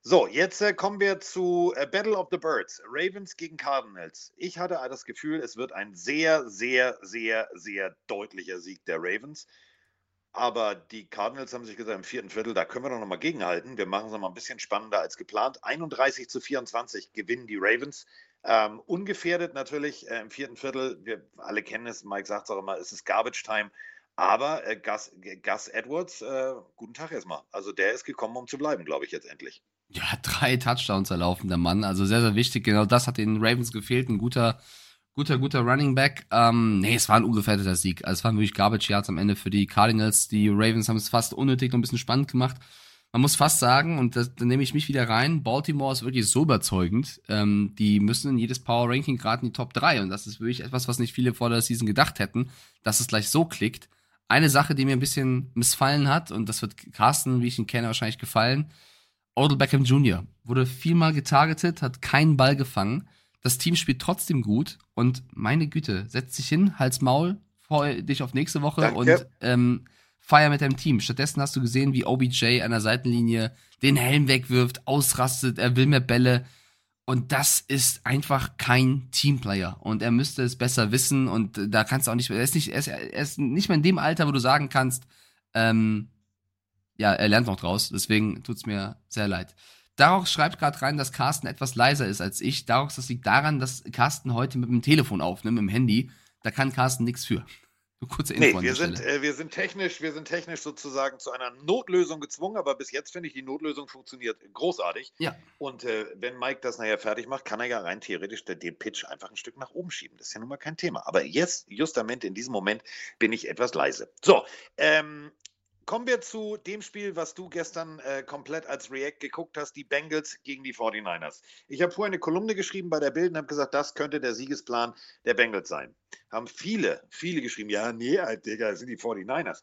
So, jetzt äh, kommen wir zu äh, Battle of the Birds. Ravens gegen Cardinals. Ich hatte das Gefühl, es wird ein sehr, sehr, sehr, sehr deutlicher Sieg der Ravens. Aber die Cardinals haben sich gesagt, im vierten Viertel, da können wir doch nochmal gegenhalten. Wir machen es nochmal ein bisschen spannender als geplant. 31 zu 24 gewinnen die Ravens. Ähm, ungefährdet natürlich äh, im vierten Viertel. Wir alle kennen es, Mike sagt es auch immer, es ist Garbage Time. Aber äh, Gus, Gus Edwards, äh, guten Tag erstmal. Also der ist gekommen, um zu bleiben, glaube ich, jetzt endlich. Ja, <laughs> drei Touchdowns erlaufen, der Mann. Also sehr, sehr wichtig. Genau das hat den Ravens gefehlt. Ein guter, guter, guter Running Back. Ähm, nee, es war ein ungefährdeter Sieg. Also es waren wirklich Garbage Yards am Ende für die Cardinals. Die Ravens haben es fast unnötig noch ein bisschen spannend gemacht. Man muss fast sagen, und das, da nehme ich mich wieder rein, Baltimore ist wirklich so überzeugend. Ähm, die müssen in jedes Power Ranking gerade in die Top 3. Und das ist wirklich etwas, was nicht viele vor der Season gedacht hätten, dass es gleich so klickt. Eine Sache, die mir ein bisschen missfallen hat, und das wird Carsten, wie ich ihn kenne, wahrscheinlich gefallen, Odell Beckham Jr. wurde viermal getargetet, hat keinen Ball gefangen. Das Team spielt trotzdem gut und meine Güte, setz dich hin, Hals Maul, freu dich auf nächste Woche Danke. und ähm, feier mit deinem Team. Stattdessen hast du gesehen, wie OBJ an der Seitenlinie den Helm wegwirft, ausrastet, er will mehr Bälle. Und das ist einfach kein Teamplayer. Und er müsste es besser wissen. Und da kannst du auch nicht, er ist nicht, er ist, er ist nicht mehr in dem Alter, wo du sagen kannst, ähm, ja, er lernt noch draus. Deswegen tut's mir sehr leid. Daraus schreibt gerade rein, dass Carsten etwas leiser ist als ich. Daraus, das liegt daran, dass Carsten heute mit dem Telefon aufnimmt, mit dem Handy. Da kann Carsten nichts für. Nur kurze Info Nee, wir sind, äh, wir sind technisch, wir sind technisch sozusagen zu einer Notlösung gezwungen, aber bis jetzt finde ich, die Notlösung funktioniert großartig. Ja. Und äh, wenn Mike das nachher fertig macht, kann er ja rein theoretisch den Pitch einfach ein Stück nach oben schieben. Das ist ja nun mal kein Thema. Aber jetzt, justament in diesem Moment, bin ich etwas leise. So, ähm, kommen wir zu dem Spiel, was du gestern äh, komplett als React geguckt hast, die Bengals gegen die 49ers. Ich habe vorher eine Kolumne geschrieben bei der Bild und habe gesagt, das könnte der Siegesplan der Bengals sein. Haben viele, viele geschrieben, ja, nee, Alter, Digga, das sind die 49ers.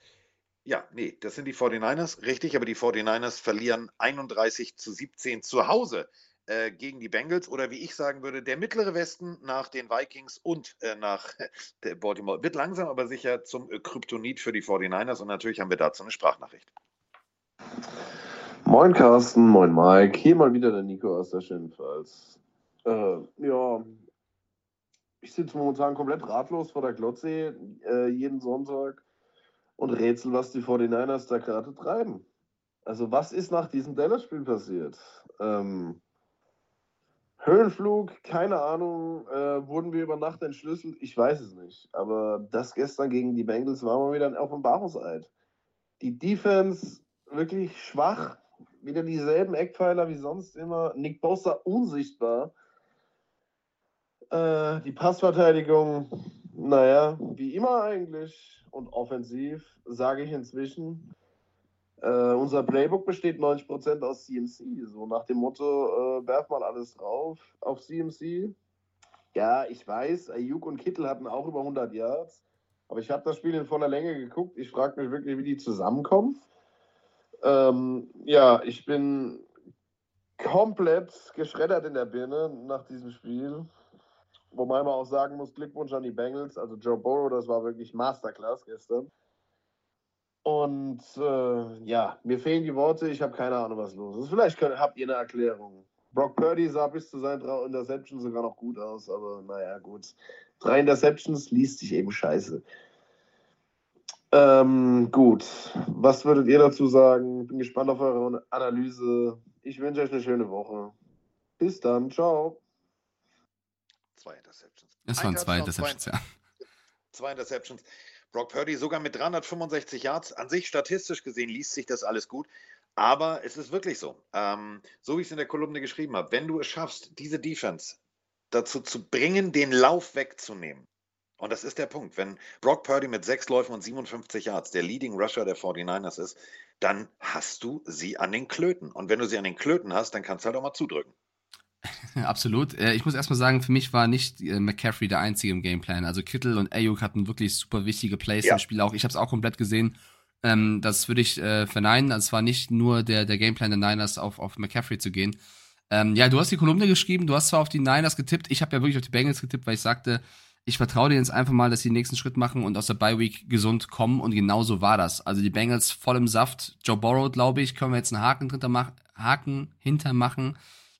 Ja, nee, das sind die 49ers, richtig, aber die 49ers verlieren 31 zu 17 zu Hause äh, gegen die Bengals oder wie ich sagen würde, der mittlere Westen nach den Vikings und äh, nach <laughs> der Baltimore wird langsam aber sicher zum äh, Kryptonit für die 49ers und natürlich haben wir dazu eine Sprachnachricht. Moin Carsten, moin Mike. Hier mal wieder der Nico aus der Schönpfalz. Äh, ja, ich sitze momentan komplett ratlos vor der Glotze äh, jeden Sonntag und rätsel, was die 49ers da gerade treiben. Also, was ist nach diesem Dallas-Spiel passiert? Ähm, Höhenflug, keine Ahnung. Äh, wurden wir über Nacht entschlüsselt? Ich weiß es nicht. Aber das gestern gegen die Bengals war mal wieder ein Offenbarungseid. Die Defense wirklich schwach. Wieder dieselben Eckpfeiler wie sonst immer. Nick Bosa unsichtbar. Äh, die Passverteidigung, naja, wie immer eigentlich. Und offensiv, sage ich inzwischen. Äh, unser Playbook besteht 90% aus CMC. So nach dem Motto, äh, werf mal alles drauf auf CMC. Ja, ich weiß, Ayuk und Kittel hatten auch über 100 Yards. Aber ich habe das Spiel in voller Länge geguckt. Ich frage mich wirklich, wie die zusammenkommen. Ähm, ja, ich bin komplett geschreddert in der Birne nach diesem Spiel. Wobei man auch sagen muss, Glückwunsch an die Bengals. Also Joe Burrow, das war wirklich Masterclass gestern. Und äh, ja, mir fehlen die Worte. Ich habe keine Ahnung, was los ist. Vielleicht könnt, habt ihr eine Erklärung. Brock Purdy sah bis zu seinen drei Interceptions sogar noch gut aus, aber naja, gut. Drei Interceptions liest sich eben scheiße. Ähm, gut, was würdet ihr dazu sagen? Bin gespannt auf eure Analyse. Ich wünsche euch eine schöne Woche. Bis dann, ciao. Zwei Interceptions. Es waren zwei Interceptions, ja. Zwei Interceptions. Brock Purdy sogar mit 365 Yards. An sich statistisch gesehen liest sich das alles gut. Aber es ist wirklich so. Ähm, so wie ich es in der Kolumne geschrieben habe, wenn du es schaffst, diese Defense dazu zu bringen, den Lauf wegzunehmen. Und das ist der Punkt. Wenn Brock Purdy mit sechs Läufen und 57 Yards der Leading Rusher der 49ers ist, dann hast du sie an den Klöten. Und wenn du sie an den Klöten hast, dann kannst du halt auch mal zudrücken. <laughs> Absolut. Äh, Ich muss erstmal sagen, für mich war nicht äh, McCaffrey der Einzige im Gameplan. Also Kittel und Ayuk hatten wirklich super wichtige Plays Ja. im Spiel auch. Ich habe es auch komplett gesehen. Ähm, das würde ich äh, verneinen. Also es war nicht nur der, der Gameplan der Niners auf, auf McCaffrey zu gehen. Ähm, ja, du hast die Kolumne geschrieben, du hast zwar auf die Niners getippt, ich habe ja wirklich auf die Bengals getippt, weil ich sagte, ich vertraue denen jetzt einfach mal, dass sie den nächsten Schritt machen und aus der Bye Week gesund kommen und genau so war das. Also die Bengals voll im Saft. Joe Burrow, glaube ich, können wir jetzt einen Haken, Haken hintermachen.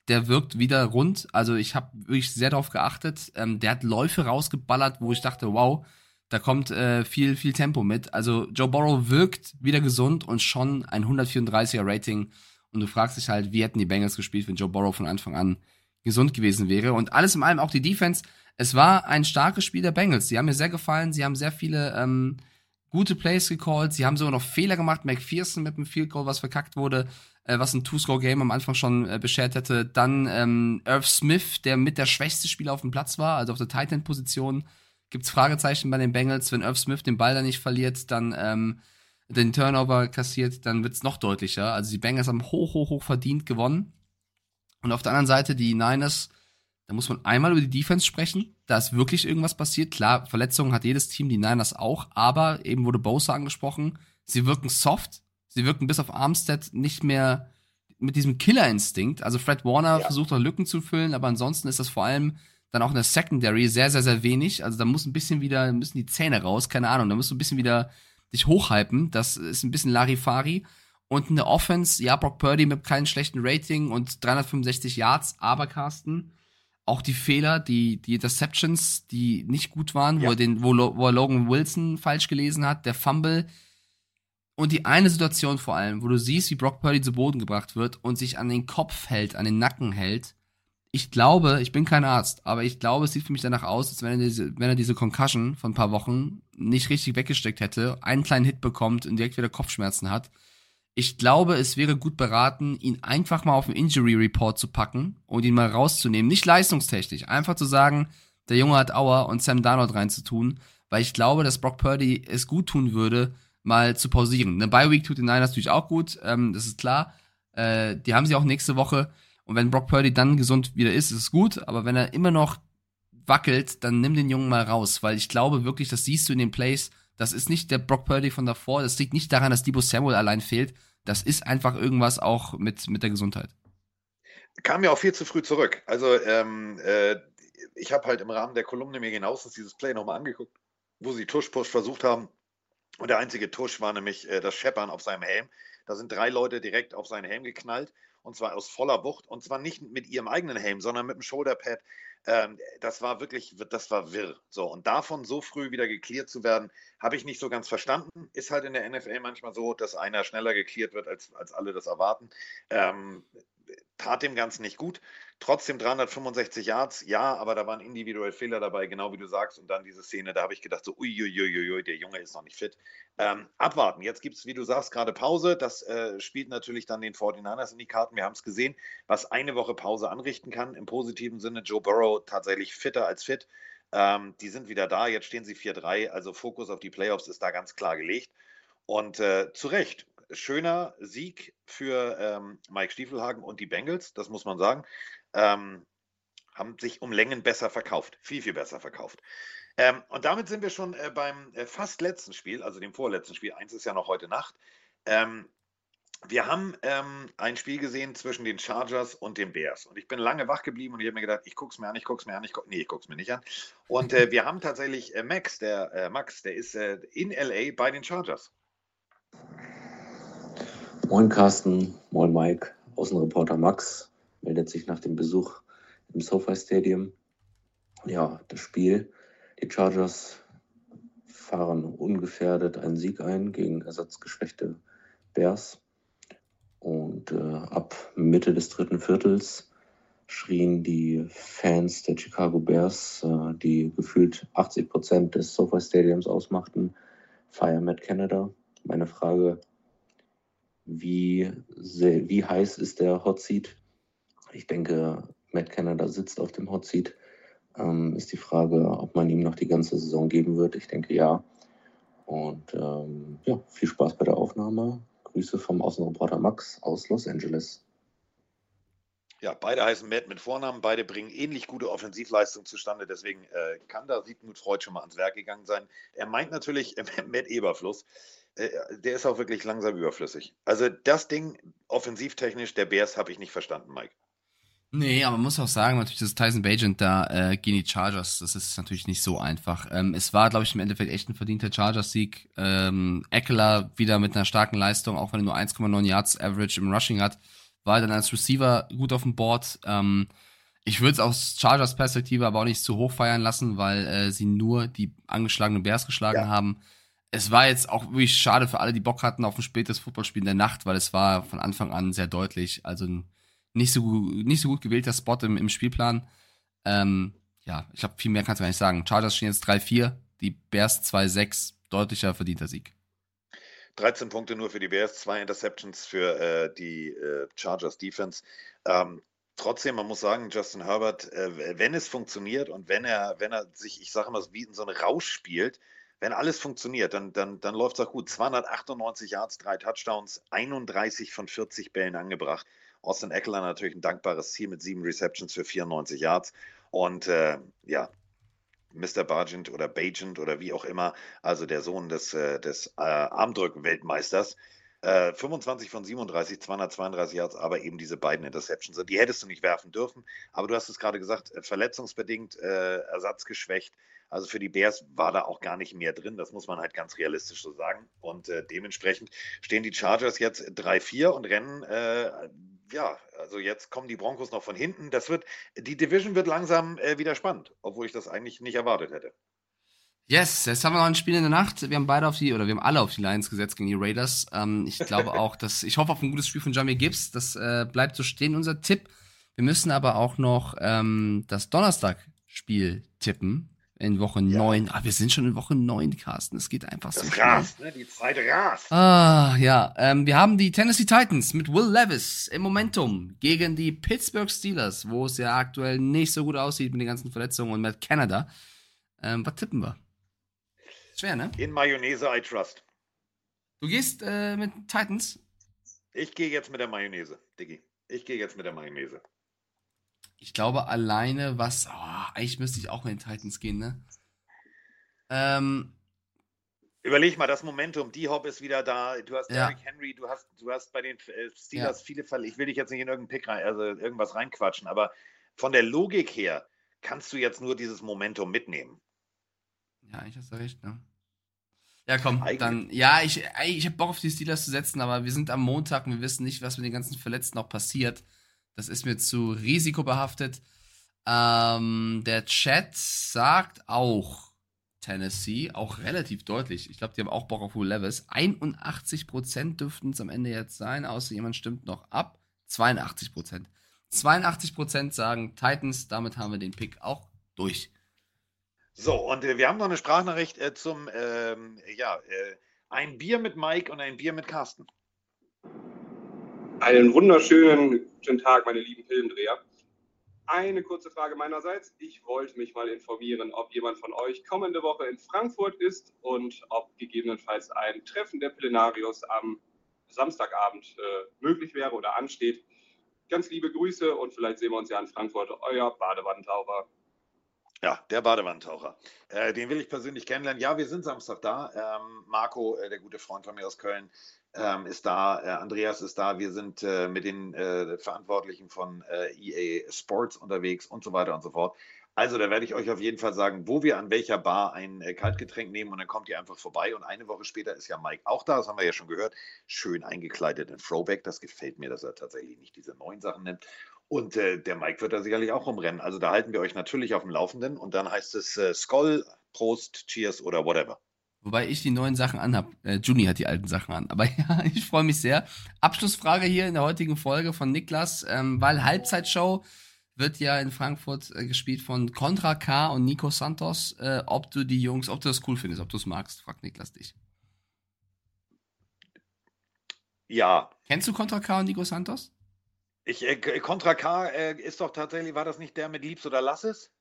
Der wirkt wieder rund. Also ich habe wirklich sehr darauf geachtet. Ähm, der hat Läufe rausgeballert, wo ich dachte, wow, da kommt äh, viel, viel Tempo mit. Also Joe Burrow wirkt wieder gesund und schon ein 134er Rating. Und du fragst dich halt, wie hätten die Bengals gespielt, wenn Joe Burrow von Anfang an gesund gewesen wäre. Und alles in allem auch die Defense. Es war ein starkes Spiel der Bengals. Die haben mir sehr gefallen. Sie haben sehr viele ähm, gute Plays gecallt. Sie haben sogar noch Fehler gemacht. McPherson mit dem Field Goal, was verkackt wurde, äh, was ein Two-Score-Game am Anfang schon äh, beschert hätte. Dann ähm, Irv Smith, der mit der schwächste Spieler auf dem Platz war, also auf der Tight End-Position. Gibt's Fragezeichen bei den Bengals. Wenn Irv Smith den Ball da nicht verliert, dann ähm, den Turnover kassiert, dann wird's noch deutlicher. Also die Bengals haben hoch, hoch, hoch verdient gewonnen. Und auf der anderen Seite die Niners, da muss man einmal über die Defense sprechen. Da ist wirklich irgendwas passiert. Klar, Verletzungen hat jedes Team, die Niners auch, aber eben wurde Bosa angesprochen. Sie wirken soft. Sie wirken bis auf Armstead nicht mehr mit diesem Killerinstinkt. Also Fred Warner ja. versucht noch Lücken zu füllen, aber ansonsten ist das vor allem dann auch in der Secondary sehr, sehr, sehr wenig. Also da muss ein bisschen wieder, müssen die Zähne raus, keine Ahnung, da musst du ein bisschen wieder dich hochhypen. Das ist ein bisschen Larifari. Und in der Offense, ja, Brock Purdy mit keinem schlechten Rating und 365 Yards, aber Carsten, auch die Fehler, die, die Interceptions, die nicht gut waren, ja. wo, er den, wo, wo er Logan Wilson falsch gelesen hat, der Fumble. Und die eine Situation vor allem, wo du siehst, wie Brock Purdy zu Boden gebracht wird und sich an den Kopf hält, an den Nacken hält. Ich glaube, ich bin kein Arzt, aber ich glaube, es sieht für mich danach aus, als wenn er diese, wenn er diese Concussion von ein paar Wochen nicht richtig weggesteckt hätte, einen kleinen Hit bekommt und direkt wieder Kopfschmerzen hat ich glaube, es wäre gut beraten, ihn einfach mal auf den Injury Report zu packen und ihn mal rauszunehmen. Nicht leistungstechnisch, einfach zu sagen, der Junge hat Auer und Sam Darnold reinzutun, weil ich glaube, dass Brock Purdy es gut tun würde, mal zu pausieren. Eine Bye Week tut den Niners natürlich auch gut, ähm, das ist klar. Äh, die haben sie auch nächste Woche. Und wenn Brock Purdy dann gesund wieder ist, ist es gut. Aber wenn er immer noch wackelt, dann nimm den Jungen mal raus, weil ich glaube wirklich, das siehst du in den Plays. Das ist nicht der Brock Purdy von davor. Das liegt nicht daran, dass Debo Samuel allein fehlt, das ist einfach irgendwas auch mit, mit der Gesundheit. Kam ja auch viel zu früh zurück. Also ähm, äh, ich habe halt im Rahmen der Kolumne mir genauestens dieses Play nochmal angeguckt, wo sie Tush-Push versucht haben. Und der einzige Tush war nämlich äh, das Scheppern auf seinem Helm. Da sind drei Leute direkt auf seinen Helm geknallt und zwar aus voller Wucht und zwar nicht mit ihrem eigenen Helm, sondern mit dem Shoulderpad ähm, das war wirklich, das war wirr. So, und davon so früh wieder geklärt zu werden, habe ich nicht so ganz verstanden. Ist halt in der NFL manchmal so, dass einer schneller geklärt wird, als, als alle das erwarten. Ähm, tat dem Ganzen nicht gut. Trotzdem 365 Yards, ja, aber da waren individuelle Fehler dabei, genau wie du sagst. Und dann diese Szene, da habe ich gedacht, so, uiuiuiui, der Junge ist noch nicht fit. Ähm, abwarten. Jetzt gibt es, wie du sagst, gerade Pause. Das äh, spielt natürlich dann den 49ers in die Karten. Wir haben es gesehen, was eine Woche Pause anrichten kann. Im positiven Sinne, Joe Burrow tatsächlich fitter als fit. Ähm, die sind wieder da. Jetzt stehen sie 4-3. Also Fokus auf die Playoffs ist da ganz klar gelegt. Und äh, zu Recht, schöner Sieg für ähm, Mike Stiefelhagen und die Bengals, das muss man sagen. Ähm, haben sich um Längen besser verkauft, viel, viel besser verkauft. Ähm, und damit sind wir schon äh, beim äh, fast letzten Spiel, also dem vorletzten Spiel. Eins ist ja noch heute Nacht. Ähm, wir haben ähm, ein Spiel gesehen zwischen den Chargers und den Bears. Und ich bin lange wach geblieben und ich habe mir gedacht, ich gucke es mir an, ich gucke es mir an, ich guck, nee, ich gucke es mir nicht an. Und äh, wir haben tatsächlich äh, Max, der äh, Max, der ist äh, in LA bei den Chargers. Moin Carsten, moin Mike, Außenreporter Max meldet sich nach dem Besuch im SoFi Stadium. Ja, das Spiel. Die Chargers fahren ungefährdet einen Sieg ein gegen ersatzgeschwächte Bears. Und äh, ab Mitte des dritten Viertels schrien die Fans der Chicago Bears, äh, die gefühlt 80 Prozent des SoFi Stadiums ausmachten, Fire Matt Canada. Meine Frage, wie, sehr, wie heiß ist der Hot Seat? Ich denke, Matt Canada sitzt auf dem Hot Seat. Ähm, ist die Frage, ob man ihm noch die ganze Saison geben wird. Ich denke ja. Und ähm, ja, viel Spaß bei der Aufnahme. Grüße vom Außenreporter Max aus Los Angeles. Ja, beide heißen Matt mit Vornamen, beide bringen ähnlich gute Offensivleistung zustande, deswegen äh, kann da Sigmund Freud schon mal ans Werk gegangen sein. Er meint natürlich äh, <laughs> Matt Eberfluss. Äh, der ist auch wirklich langsam überflüssig. Also das Ding offensivtechnisch der Bears habe ich nicht verstanden, Mike. Nee, aber man muss auch sagen, natürlich, das Tyson Bagent da äh, gegen die Chargers, das ist natürlich nicht so einfach. Ähm, es war, glaube ich, im Endeffekt echt ein verdienter Chargers-Sieg. Ähm, Eckler wieder mit einer starken Leistung, auch wenn er nur 1,9 Yards Average im Rushing hat, war dann als Receiver gut auf dem Board. Ähm, ich würde es aus Chargers Perspektive aber auch nicht zu hoch feiern lassen, weil äh, sie nur die angeschlagenen Bears geschlagen ja. haben es war jetzt auch wirklich schade für alle, die Bock hatten auf ein spätes Footballspiel in der Nacht, weil es war von Anfang an sehr deutlich. Also nicht so, nicht so gut gewählter Spot im, im Spielplan. Ähm, ja, ich glaube, viel mehr kannst du gar nicht sagen. Chargers stehen jetzt 3-4, die Bears 2-6. deutlicher verdienter Sieg. 13 Punkte nur für die Bears, zwei Interceptions für äh, die äh, Chargers Defense. Ähm, trotzdem, man muss sagen, Justin Herbert, äh, wenn es funktioniert und wenn er, wenn er sich, ich sage mal, wie in so einen Rausch spielt, wenn alles funktioniert, dann, dann, dann läuft es auch gut. 298 Yards, drei Touchdowns, 31 von 40 Bällen angebracht. Austin Eckler natürlich ein dankbares Ziel mit sieben Receptions für 94 Yards. Und äh, ja, Mr. Bargent oder Bagent oder wie auch immer, also der Sohn des, äh, des äh, Armdrücken-Weltmeisters. Äh, 25 von 37, 232 Yards, aber eben diese beiden Interceptions. Die hättest du nicht werfen dürfen. Aber du hast es gerade gesagt, äh, verletzungsbedingt, äh, ersatzgeschwächt. Also für die Bears war da auch gar nicht mehr drin. Das muss man halt ganz realistisch so sagen. Und äh, dementsprechend stehen die Chargers jetzt 3-4 und rennen äh, ja, also jetzt kommen die Broncos noch von hinten. Das wird, die Division wird langsam äh, wieder spannend, obwohl ich das eigentlich nicht erwartet hätte. Yes, jetzt haben wir noch ein Spiel in der Nacht. Wir haben beide auf die, oder wir haben alle auf die Lions gesetzt gegen die Raiders. Ähm, ich glaube auch, dass, ich hoffe auf ein gutes Spiel von Jamie Gibbs. Das äh, bleibt so stehen, unser Tipp. Wir müssen aber auch noch ähm, das Donnerstag-Spiel tippen in Woche ja. 9. Ah, wir sind schon in Woche 9, Carsten. Es geht einfach das so. Rast, ne? Die Zeit rast. Ah, ja. Ähm, wir haben die Tennessee Titans mit Will Levis im Momentum gegen die Pittsburgh Steelers, wo es ja aktuell nicht so gut aussieht mit den ganzen Verletzungen und mit Canada. Ähm, was tippen wir? Schwer, ne? In Mayonnaise I trust. Du gehst äh, mit Titans? Ich gehe jetzt mit der Mayonnaise, Diggi. Ich gehe jetzt mit der Mayonnaise. Ich glaube alleine, was. Oh, eigentlich müsste ich auch mit den Titans gehen, ne? Ähm, Überleg mal, das Momentum, die Hop ist wieder da. Du hast ja. Derrick Henry, du hast, du hast bei den äh, Steelers ja. viele Fälle. Ich will dich jetzt nicht in irgendeinen Pick rein, also irgendwas reinquatschen, aber von der Logik her kannst du jetzt nur dieses Momentum mitnehmen. Ja, ich hast du recht, ne? Ja, komm, Eigentlich. dann. Ja, ich, ich habe Bock auf die Steelers zu setzen, aber wir sind am Montag und wir wissen nicht, was mit den ganzen Verletzten noch passiert. Das ist mir zu risikobehaftet. Ähm, der Chat sagt auch Tennessee, auch relativ deutlich. Ich glaube, die haben auch Bock auf Will Levis. 81% dürften es am Ende jetzt sein, außer jemand stimmt noch ab. 82%. 82% sagen Titans, damit haben wir den Pick auch durch. So, und äh, wir haben noch eine Sprachnachricht äh, zum, ähm, ja, äh, ein Bier mit Mike und ein Bier mit Carsten. Einen wunderschönen guten Tag, meine lieben Filmdreher. Eine kurze Frage meinerseits. Ich wollte mich mal informieren, ob jemand von euch kommende Woche in Frankfurt ist und ob gegebenenfalls ein Treffen der Plenarios am Samstagabend äh, möglich wäre oder ansteht. Ganz liebe Grüße und vielleicht sehen wir uns ja in Frankfurt. Euer Badewandtaucher. Ja, der Badewandtaucher. Äh, den will ich persönlich kennenlernen. Ja, wir sind Samstag da. Ähm, Marco, äh, der gute Freund von mir aus Köln, ähm, ist da, äh, Andreas ist da, wir sind äh, mit den äh, Verantwortlichen von äh, EA Sports unterwegs und so weiter und so fort. Also da werde ich euch auf jeden Fall sagen, wo wir an welcher Bar ein äh, Kaltgetränk nehmen und dann kommt ihr einfach vorbei und eine Woche später ist ja Mike auch da, das haben wir ja schon gehört, schön eingekleidet in Throwback, das gefällt mir, dass er tatsächlich nicht diese neuen Sachen nimmt. Und äh, der Mike wird da sicherlich auch rumrennen. Also da halten wir euch natürlich auf dem Laufenden und dann heißt es Skoll, Prost, Cheers oder whatever. Wobei ich die neuen Sachen anhab. Äh, Juni hat die alten Sachen an. Aber <laughs> ja, ich freue mich sehr. Abschlussfrage hier in der heutigen Folge von Niklas, ähm, weil Halbzeitshow wird ja in Frankfurt äh, gespielt von Contra K und Nico Santos. Äh, ob du die Jungs, ob du das cool findest, ob du es magst, fragt Niklas dich. Ja. Kennst du Contra K und Nico Santos? Ich, äh, Contra K äh, ist doch tatsächlich, war das nicht der mit Liebs oder Lass es?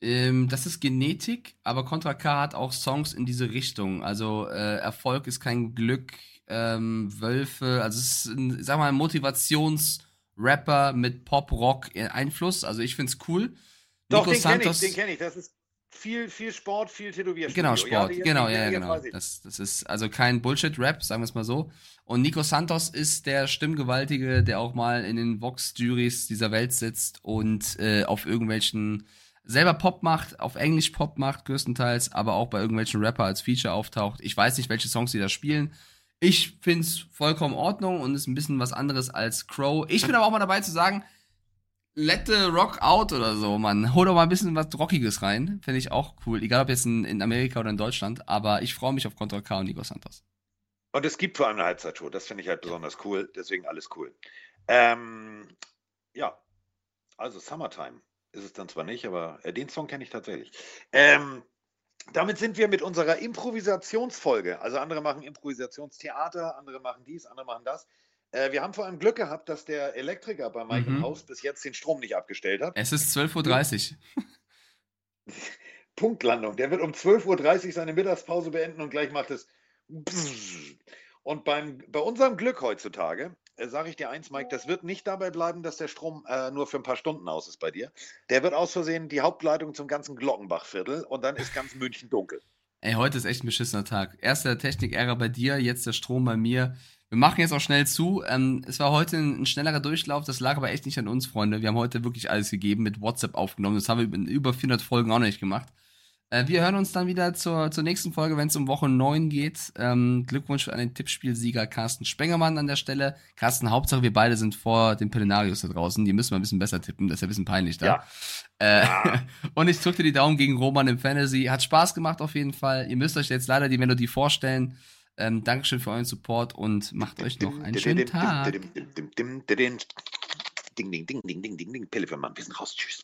Ähm, das ist Genetik, aber Contra K hat auch Songs in diese Richtung. Also äh, Erfolg ist kein Glück, ähm, Wölfe, also es ist ein, sag mal, ein Motivationsrapper mit Pop-Rock-Einfluss. Also ich find's cool. Doch, Nico den kenne ich, den kenne ich. Das ist viel, viel Sport, viel Tätowierstudio. Genau, Sport, ja, genau, ja, genau. Das, das ist also kein Bullshit-Rap, sagen wir es mal so. Und Nico Santos ist der Stimmgewaltige, der auch mal in den Vox-Juries dieser Welt sitzt und äh, auf irgendwelchen selber Pop macht, auf Englisch Pop macht größtenteils, aber auch bei irgendwelchen Rapper als Feature auftaucht. Ich weiß nicht, welche Songs die da spielen. Ich find's vollkommen in Ordnung und ist ein bisschen was anderes als Crow. Ich bin aber auch mal dabei zu sagen, let the rock out oder so, man. Hol doch mal ein bisschen was Rockiges rein. Finde ich auch cool. Egal ob jetzt in, in Amerika oder in Deutschland. Aber ich freue mich auf Contra K und Nico Santos. Und es gibt vor allem eine Halbzeitshow. Das finde ich halt besonders cool. Deswegen alles cool. Ähm, ja, also Summertime ist es dann zwar nicht, aber äh, den Song kenne ich tatsächlich. Ähm, Damit sind wir mit unserer Improvisationsfolge. Also andere machen Improvisationstheater, andere machen dies, andere machen das. Äh, wir haben vor allem Glück gehabt, dass der Elektriker bei Mike Mhm. Haus bis jetzt den Strom nicht abgestellt hat. Es ist 12.30 Uhr. <laughs> Punktlandung. Der wird um 12.30 Uhr seine Mittagspause beenden und gleich macht es. Und beim, bei unserem Glück heutzutage, sage ich dir eins, Mike, das wird nicht dabei bleiben, dass der Strom äh, nur für ein paar Stunden aus ist bei dir. Der wird aus Versehen die Hauptleitung zum ganzen Glockenbachviertel und dann ist ganz München dunkel. Ey, heute ist echt ein beschissener Tag. Erst der Technik-Ärger bei dir, jetzt der Strom bei mir. Wir machen jetzt auch schnell zu. Ähm, es war heute ein, ein schnellerer Durchlauf, das lag aber echt nicht an uns, Freunde. Wir haben heute wirklich alles gegeben, mit WhatsApp aufgenommen. Das haben wir in über 400 Folgen auch noch nicht gemacht. Äh, wir hören uns dann wieder zur, zur nächsten Folge, wenn es um Woche 9 geht. Ähm, Glückwunsch an den Tippspielsieger Carsten Spengermann an der Stelle. Carsten, Hauptsache wir beide sind vor den Pelenarius da draußen. Die müssen wir ein bisschen besser tippen, das ist ja ein bisschen peinlich da. Ja. Äh, <laughs> und ich drückte die Daumen gegen Roman im Fantasy. Hat Spaß gemacht auf jeden Fall. Ihr müsst euch jetzt leider die Melodie vorstellen. Ähm, Dankeschön für euren Support und macht euch noch einen schönen Tag. Ding, ding, ding, ding, ding, ding, ding, ding. Pille für Mann. Wir sind raus. Tschüss.